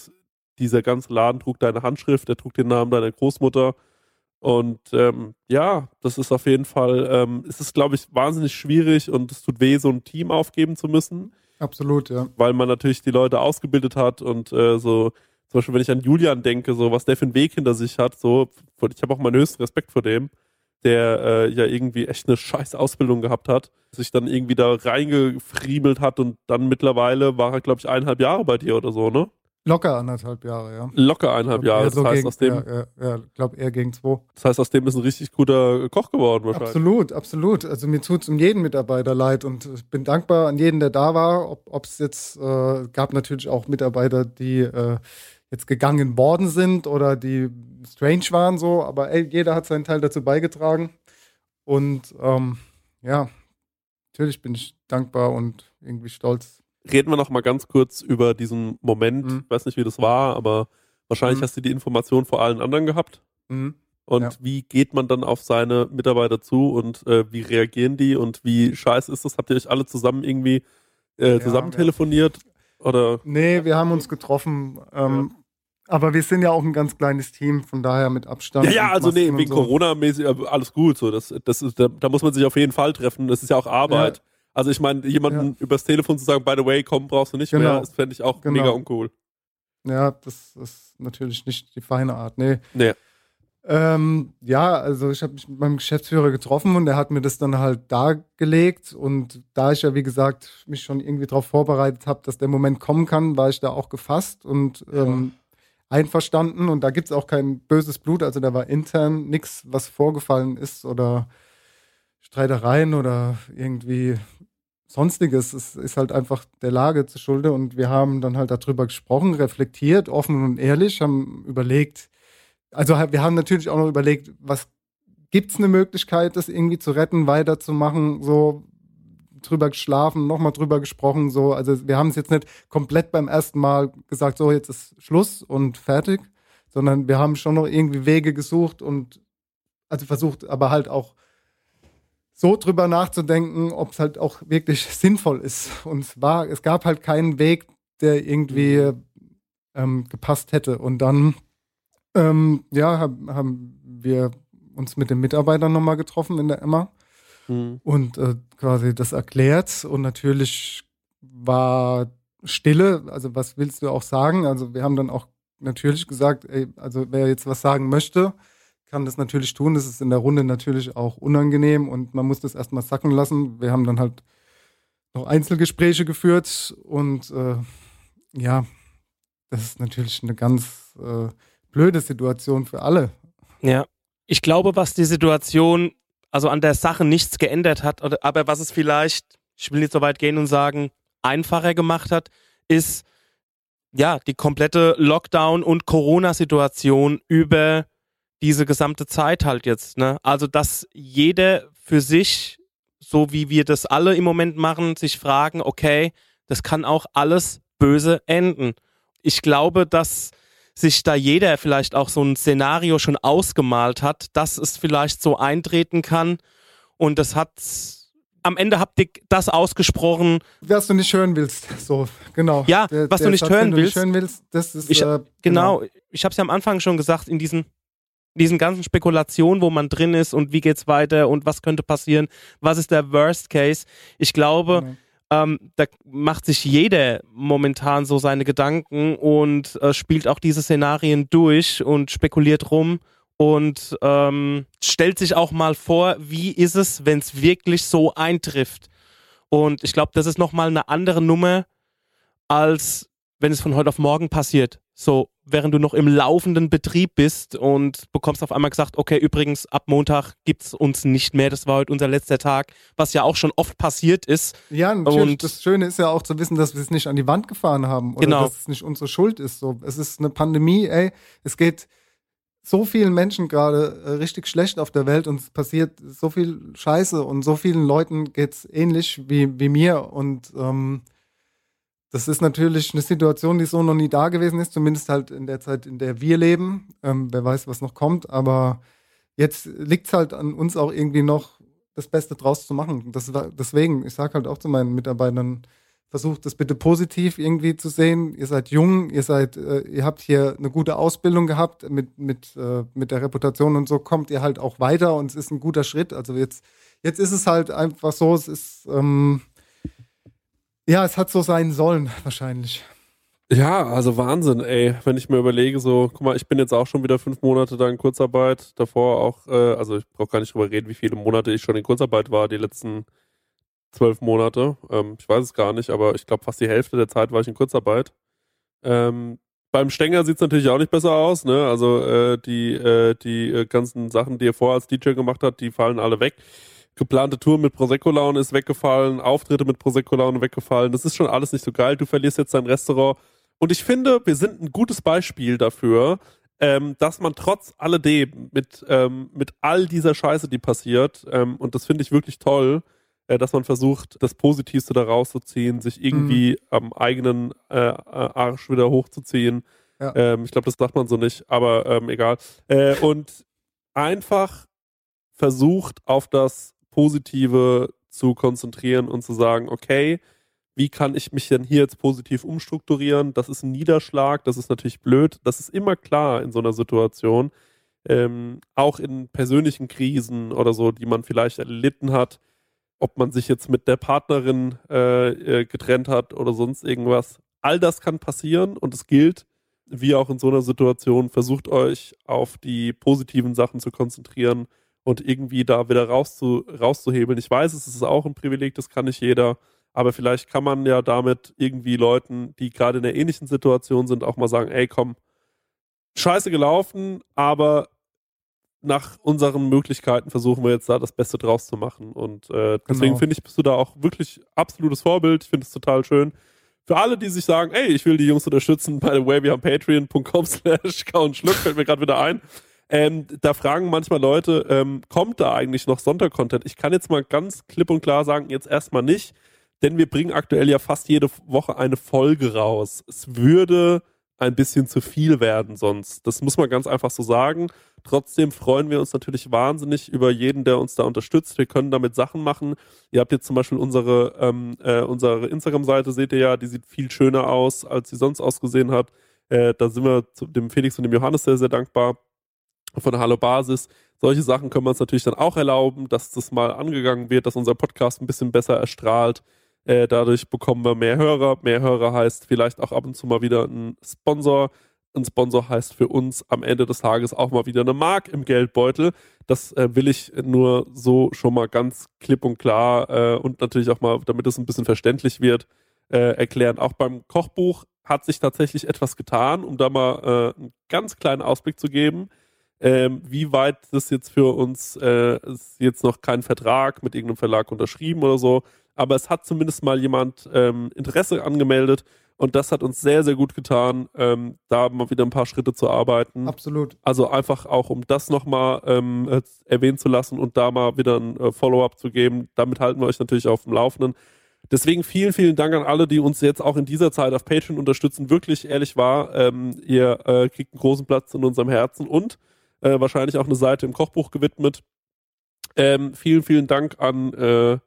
dieser ganze Laden trug deine Handschrift, der trug den Namen deiner Großmutter und ähm, ja, das ist auf jeden Fall, ähm, es ist, glaube ich, wahnsinnig schwierig und es tut weh, so ein Team aufgeben zu müssen. Absolut, ja. Weil man natürlich die Leute ausgebildet hat und äh, so, zum Beispiel, wenn ich an Julian denke, so was der für einen Weg hinter sich hat, so, ich habe auch meinen höchsten Respekt vor dem, der äh, ja irgendwie echt eine scheiß Ausbildung gehabt hat, sich dann irgendwie da reingefriemelt hat und dann mittlerweile war er, glaube ich, eineinhalb Jahre bei dir oder so, ne? Locker anderthalb Jahre, ja. Locker eineinhalb Jahre. Das so heißt, gegen, aus dem. Ja, ja, ja glaube eher gegen zwei. Das heißt, aus dem ist ein richtig guter Koch geworden, wahrscheinlich. Absolut, absolut. Also mir tut es um jeden Mitarbeiter leid und ich bin dankbar an jeden, der da war. Ob es jetzt äh, gab natürlich auch Mitarbeiter, die äh, jetzt gegangen worden sind oder die strange waren, so, aber ey, jeder hat seinen Teil dazu beigetragen. Und ähm, ja, natürlich bin ich dankbar und irgendwie stolz, reden wir noch mal ganz kurz über diesen Moment. Mhm. Ich weiß nicht, wie das war, aber wahrscheinlich mhm. hast du die Information vor allen anderen gehabt. Mhm. Und ja. wie geht man dann auf seine Mitarbeiter zu und äh, wie reagieren die und wie scheiße ist das? Habt ihr euch alle zusammen irgendwie äh, zusammen ja, telefoniert? Oder? Nee, wir haben uns getroffen. Ähm, ja. Aber wir sind ja auch ein ganz kleines Team, von daher mit Abstand. Ja, ja, also nee, wegen so. Corona-mäßig äh, alles gut. So, das, das ist, da, da, muss man sich auf jeden Fall treffen. Das ist ja auch Arbeit. Also ich meine, jemanden ja. übers Telefon zu sagen, by the way, komm, brauchst du nicht genau. mehr, das fände ich auch genau. mega uncool. Ja, das ist natürlich nicht die feine Art. Nee. Nee. Ähm, ja, also ich habe mich mit meinem Geschäftsführer getroffen und er hat mir das dann halt dargelegt. Und da ich ja, wie gesagt, mich schon irgendwie darauf vorbereitet habe, dass der Moment kommen kann, war ich da auch gefasst und ähm, einverstanden. Und da gibt es auch kein böses Blut. Also da war intern nichts, was vorgefallen ist oder Streitereien oder irgendwie sonstiges. Es ist halt einfach der Lage zu Schulde und wir haben dann halt darüber gesprochen, reflektiert, offen und ehrlich, haben überlegt, also wir haben natürlich auch noch überlegt, was gibt es eine Möglichkeit, das irgendwie zu retten, weiterzumachen, so drüber geschlafen, nochmal drüber gesprochen, so. Also wir haben es jetzt nicht komplett beim ersten Mal gesagt, so jetzt ist Schluss und fertig, sondern wir haben schon noch irgendwie Wege gesucht und also versucht, aber halt auch so drüber nachzudenken, ob es halt auch wirklich sinnvoll ist. Und es war, es gab halt keinen Weg, der irgendwie ähm, gepasst hätte. Und dann, ähm, ja, hab, haben wir uns mit den Mitarbeitern nochmal getroffen in der Emma mhm. und äh, quasi das erklärt. Und natürlich war Stille, also was willst du auch sagen? Also wir haben dann auch natürlich gesagt, ey, also wer jetzt was sagen möchte, kann das natürlich tun. Das ist in der Runde natürlich auch unangenehm und man muss das erstmal sacken lassen. Wir haben dann halt noch Einzelgespräche geführt und äh, ja, das ist natürlich eine ganz äh, blöde Situation für alle. Ja, ich glaube, was die Situation, also an der Sache nichts geändert hat, aber was es vielleicht, ich will nicht so weit gehen und sagen, einfacher gemacht hat, ist ja die komplette Lockdown- und Corona-Situation über diese gesamte Zeit halt jetzt, ne? Also, dass jeder für sich, so wie wir das alle im Moment machen, sich fragen, okay, das kann auch alles böse enden. Ich glaube, dass sich da jeder vielleicht auch so ein Szenario schon ausgemalt hat, dass es vielleicht so eintreten kann. Und das hat am Ende habt ihr das ausgesprochen. Was du nicht hören willst. So, genau. Ja, der, was der du nicht Satz, hören willst. Nicht hören willst, das ist. Ich, äh, genau. genau. ich habe es ja am Anfang schon gesagt, in diesen diesen ganzen Spekulationen, wo man drin ist und wie geht's weiter und was könnte passieren, was ist der Worst Case. Ich glaube, mhm. ähm, da macht sich jeder momentan so seine Gedanken und äh, spielt auch diese Szenarien durch und spekuliert rum und ähm, stellt sich auch mal vor, wie ist es, wenn es wirklich so eintrifft. Und ich glaube, das ist nochmal eine andere Nummer, als wenn es von heute auf morgen passiert. So, während du noch im laufenden Betrieb bist und bekommst auf einmal gesagt, okay, übrigens, ab Montag gibt es uns nicht mehr, das war heute unser letzter Tag, was ja auch schon oft passiert ist. Ja, natürlich. Und das Schöne ist ja auch zu wissen, dass wir es nicht an die Wand gefahren haben oder genau. dass es nicht unsere Schuld ist. So, es ist eine Pandemie, ey, es geht so vielen Menschen gerade äh, richtig schlecht auf der Welt und es passiert so viel Scheiße und so vielen Leuten geht es ähnlich wie, wie mir und ähm, das ist natürlich eine Situation, die so noch nie da gewesen ist, zumindest halt in der Zeit, in der wir leben. Ähm, wer weiß, was noch kommt, aber jetzt liegt es halt an uns auch irgendwie noch, das Beste draus zu machen. Das, deswegen, ich sage halt auch zu meinen Mitarbeitern, versucht das bitte positiv irgendwie zu sehen. Ihr seid jung, ihr seid, äh, ihr habt hier eine gute Ausbildung gehabt mit, mit, äh, mit der Reputation und so kommt ihr halt auch weiter und es ist ein guter Schritt. Also jetzt, jetzt ist es halt einfach so, es ist, ähm, ja, es hat so sein sollen, wahrscheinlich. Ja, also Wahnsinn, ey. Wenn ich mir überlege, so, guck mal, ich bin jetzt auch schon wieder fünf Monate da in Kurzarbeit. Davor auch, äh, also ich brauche gar nicht drüber reden, wie viele Monate ich schon in Kurzarbeit war, die letzten zwölf Monate. Ähm, ich weiß es gar nicht, aber ich glaube, fast die Hälfte der Zeit war ich in Kurzarbeit. Ähm, beim Stenger sieht es natürlich auch nicht besser aus, ne? Also äh, die, äh, die äh, ganzen Sachen, die er vorher als DJ gemacht hat, die fallen alle weg geplante Tour mit Prosecco-Laune ist weggefallen, Auftritte mit Prosecco-Laune weggefallen. Das ist schon alles nicht so geil. Du verlierst jetzt dein Restaurant. Und ich finde, wir sind ein gutes Beispiel dafür, ähm, dass man trotz alledem mit, ähm, mit all dieser Scheiße, die passiert, ähm, und das finde ich wirklich toll, äh, dass man versucht, das Positivste da rauszuziehen, sich irgendwie mhm. am eigenen äh, Arsch wieder hochzuziehen. Ja. Ähm, ich glaube, das sagt man so nicht, aber ähm, egal. Äh, und einfach versucht, auf das Positive zu konzentrieren und zu sagen, okay, wie kann ich mich denn hier jetzt positiv umstrukturieren? Das ist ein Niederschlag, das ist natürlich blöd, das ist immer klar in so einer Situation. Ähm, auch in persönlichen Krisen oder so, die man vielleicht erlitten hat, ob man sich jetzt mit der Partnerin äh, äh getrennt hat oder sonst irgendwas. All das kann passieren und es gilt, wie auch in so einer Situation, versucht euch auf die positiven Sachen zu konzentrieren und irgendwie da wieder rauszu, rauszuhebeln. Ich weiß, es ist auch ein Privileg, das kann nicht jeder, aber vielleicht kann man ja damit irgendwie Leuten, die gerade in einer ähnlichen Situation sind, auch mal sagen, ey, komm, scheiße gelaufen, aber nach unseren Möglichkeiten versuchen wir jetzt da das Beste draus zu machen. Und äh, deswegen Genau. finde ich, bist du da auch wirklich absolutes Vorbild. Ich finde es total schön. Für alle, die sich sagen, ey, ich will die Jungs unterstützen, by the way, wir haben patreon.com slash schluck, fällt mir gerade wieder ein. Ähm, da fragen manchmal Leute, ähm, kommt da eigentlich noch Sonntag-Content? Ich kann jetzt mal ganz klipp und klar sagen, jetzt erstmal nicht, denn wir bringen aktuell ja fast jede Woche eine Folge raus. Es würde ein bisschen zu viel werden sonst. Das muss man ganz einfach so sagen. Trotzdem freuen wir uns natürlich wahnsinnig über jeden, der uns da unterstützt. Wir können damit Sachen machen. Ihr habt jetzt zum Beispiel unsere, ähm, äh, unsere Instagram-Seite, seht ihr ja, die sieht viel schöner aus, als sie sonst ausgesehen hat. Äh, da sind wir dem Felix und dem Johannes sehr, sehr dankbar von Hallo Basis. Solche Sachen können wir uns natürlich dann auch erlauben, dass das mal angegangen wird, dass unser Podcast ein bisschen besser erstrahlt. Äh, dadurch bekommen wir mehr Hörer. Mehr Hörer heißt vielleicht auch ab und zu mal wieder ein Sponsor. Ein Sponsor heißt für uns am Ende des Tages auch mal wieder eine Mark im Geldbeutel. Das äh, will ich nur so schon mal ganz klipp und klar äh, und natürlich auch mal, damit es ein bisschen verständlich wird, äh, erklären. Auch beim Kochbuch hat sich tatsächlich etwas getan, um da mal äh, einen ganz kleinen Ausblick zu geben. Ähm, wie weit das jetzt für uns äh, ist jetzt noch kein Vertrag mit irgendeinem Verlag unterschrieben oder so, aber es hat zumindest mal jemand ähm, Interesse angemeldet und das hat uns sehr, sehr gut getan, ähm, da mal wieder ein paar Schritte zu arbeiten. Absolut. Also einfach auch, um das nochmal ähm, äh, erwähnen zu lassen und da mal wieder ein äh, Follow-up zu geben. Damit halten wir euch natürlich auf dem Laufenden. Deswegen vielen, vielen Dank an alle, die uns jetzt auch in dieser Zeit auf Patreon unterstützen. Wirklich, ehrlich wahr, ähm, ihr äh, kriegt einen großen Platz in unserem Herzen und äh, wahrscheinlich auch eine Seite im Kochbuch gewidmet. Ähm, vielen, vielen Dank an äh,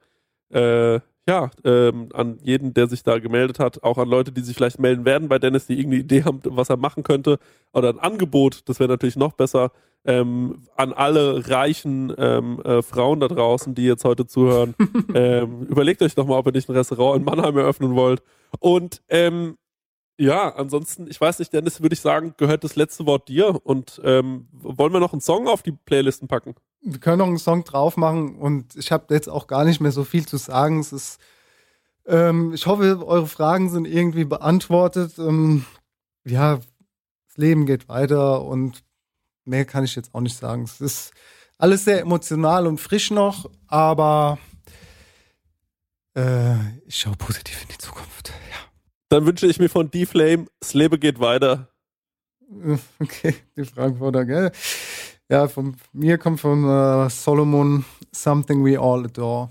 äh, ja, ähm, an jeden, der sich da gemeldet hat, auch an Leute, die sich vielleicht melden werden bei Dennis, die irgendeine Idee haben, was er machen könnte, oder ein Angebot, das wäre natürlich noch besser, ähm, an alle reichen ähm, äh, Frauen da draußen, die jetzt heute zuhören, ähm, überlegt euch doch mal, ob ihr nicht ein Restaurant in Mannheim eröffnen wollt. Und ähm, ja, ansonsten, ich weiß nicht, Dennis, würde ich sagen, gehört das letzte Wort dir. Und ähm, wollen wir noch einen Song auf die Playlisten packen? Wir können noch einen Song drauf machen und ich habe jetzt auch gar nicht mehr so viel zu sagen. Es ist, ähm, ich hoffe, eure Fragen sind irgendwie beantwortet. Ähm, ja, das Leben geht weiter und mehr kann ich jetzt auch nicht sagen. Es ist alles sehr emotional und frisch noch, aber äh, ich schaue positiv in die Zukunft. Ja. Dann wünsche ich mir von D-Flame, das Leben geht weiter. Okay, die Frankfurter, gell? Ja, von mir kommt von äh, Solomon Something We All Adore.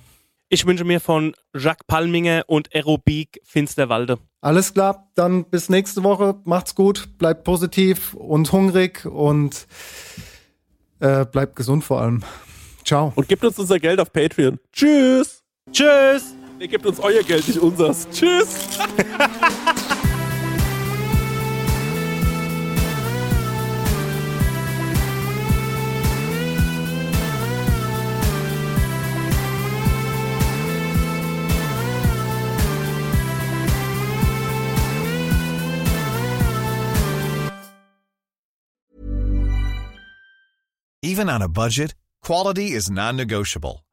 Ich wünsche mir von Jacques Palminger und Aerobik Finsterwalde. Alles klar, dann bis nächste Woche. Macht's gut, bleibt positiv und hungrig und äh, bleibt gesund vor allem. Ciao. Und gebt uns unser Geld auf Patreon. Tschüss. Tschüss. Ihr gebt uns euer Geld, nicht unseres. Tschüss. Even on a budget, quality is non-negotiable.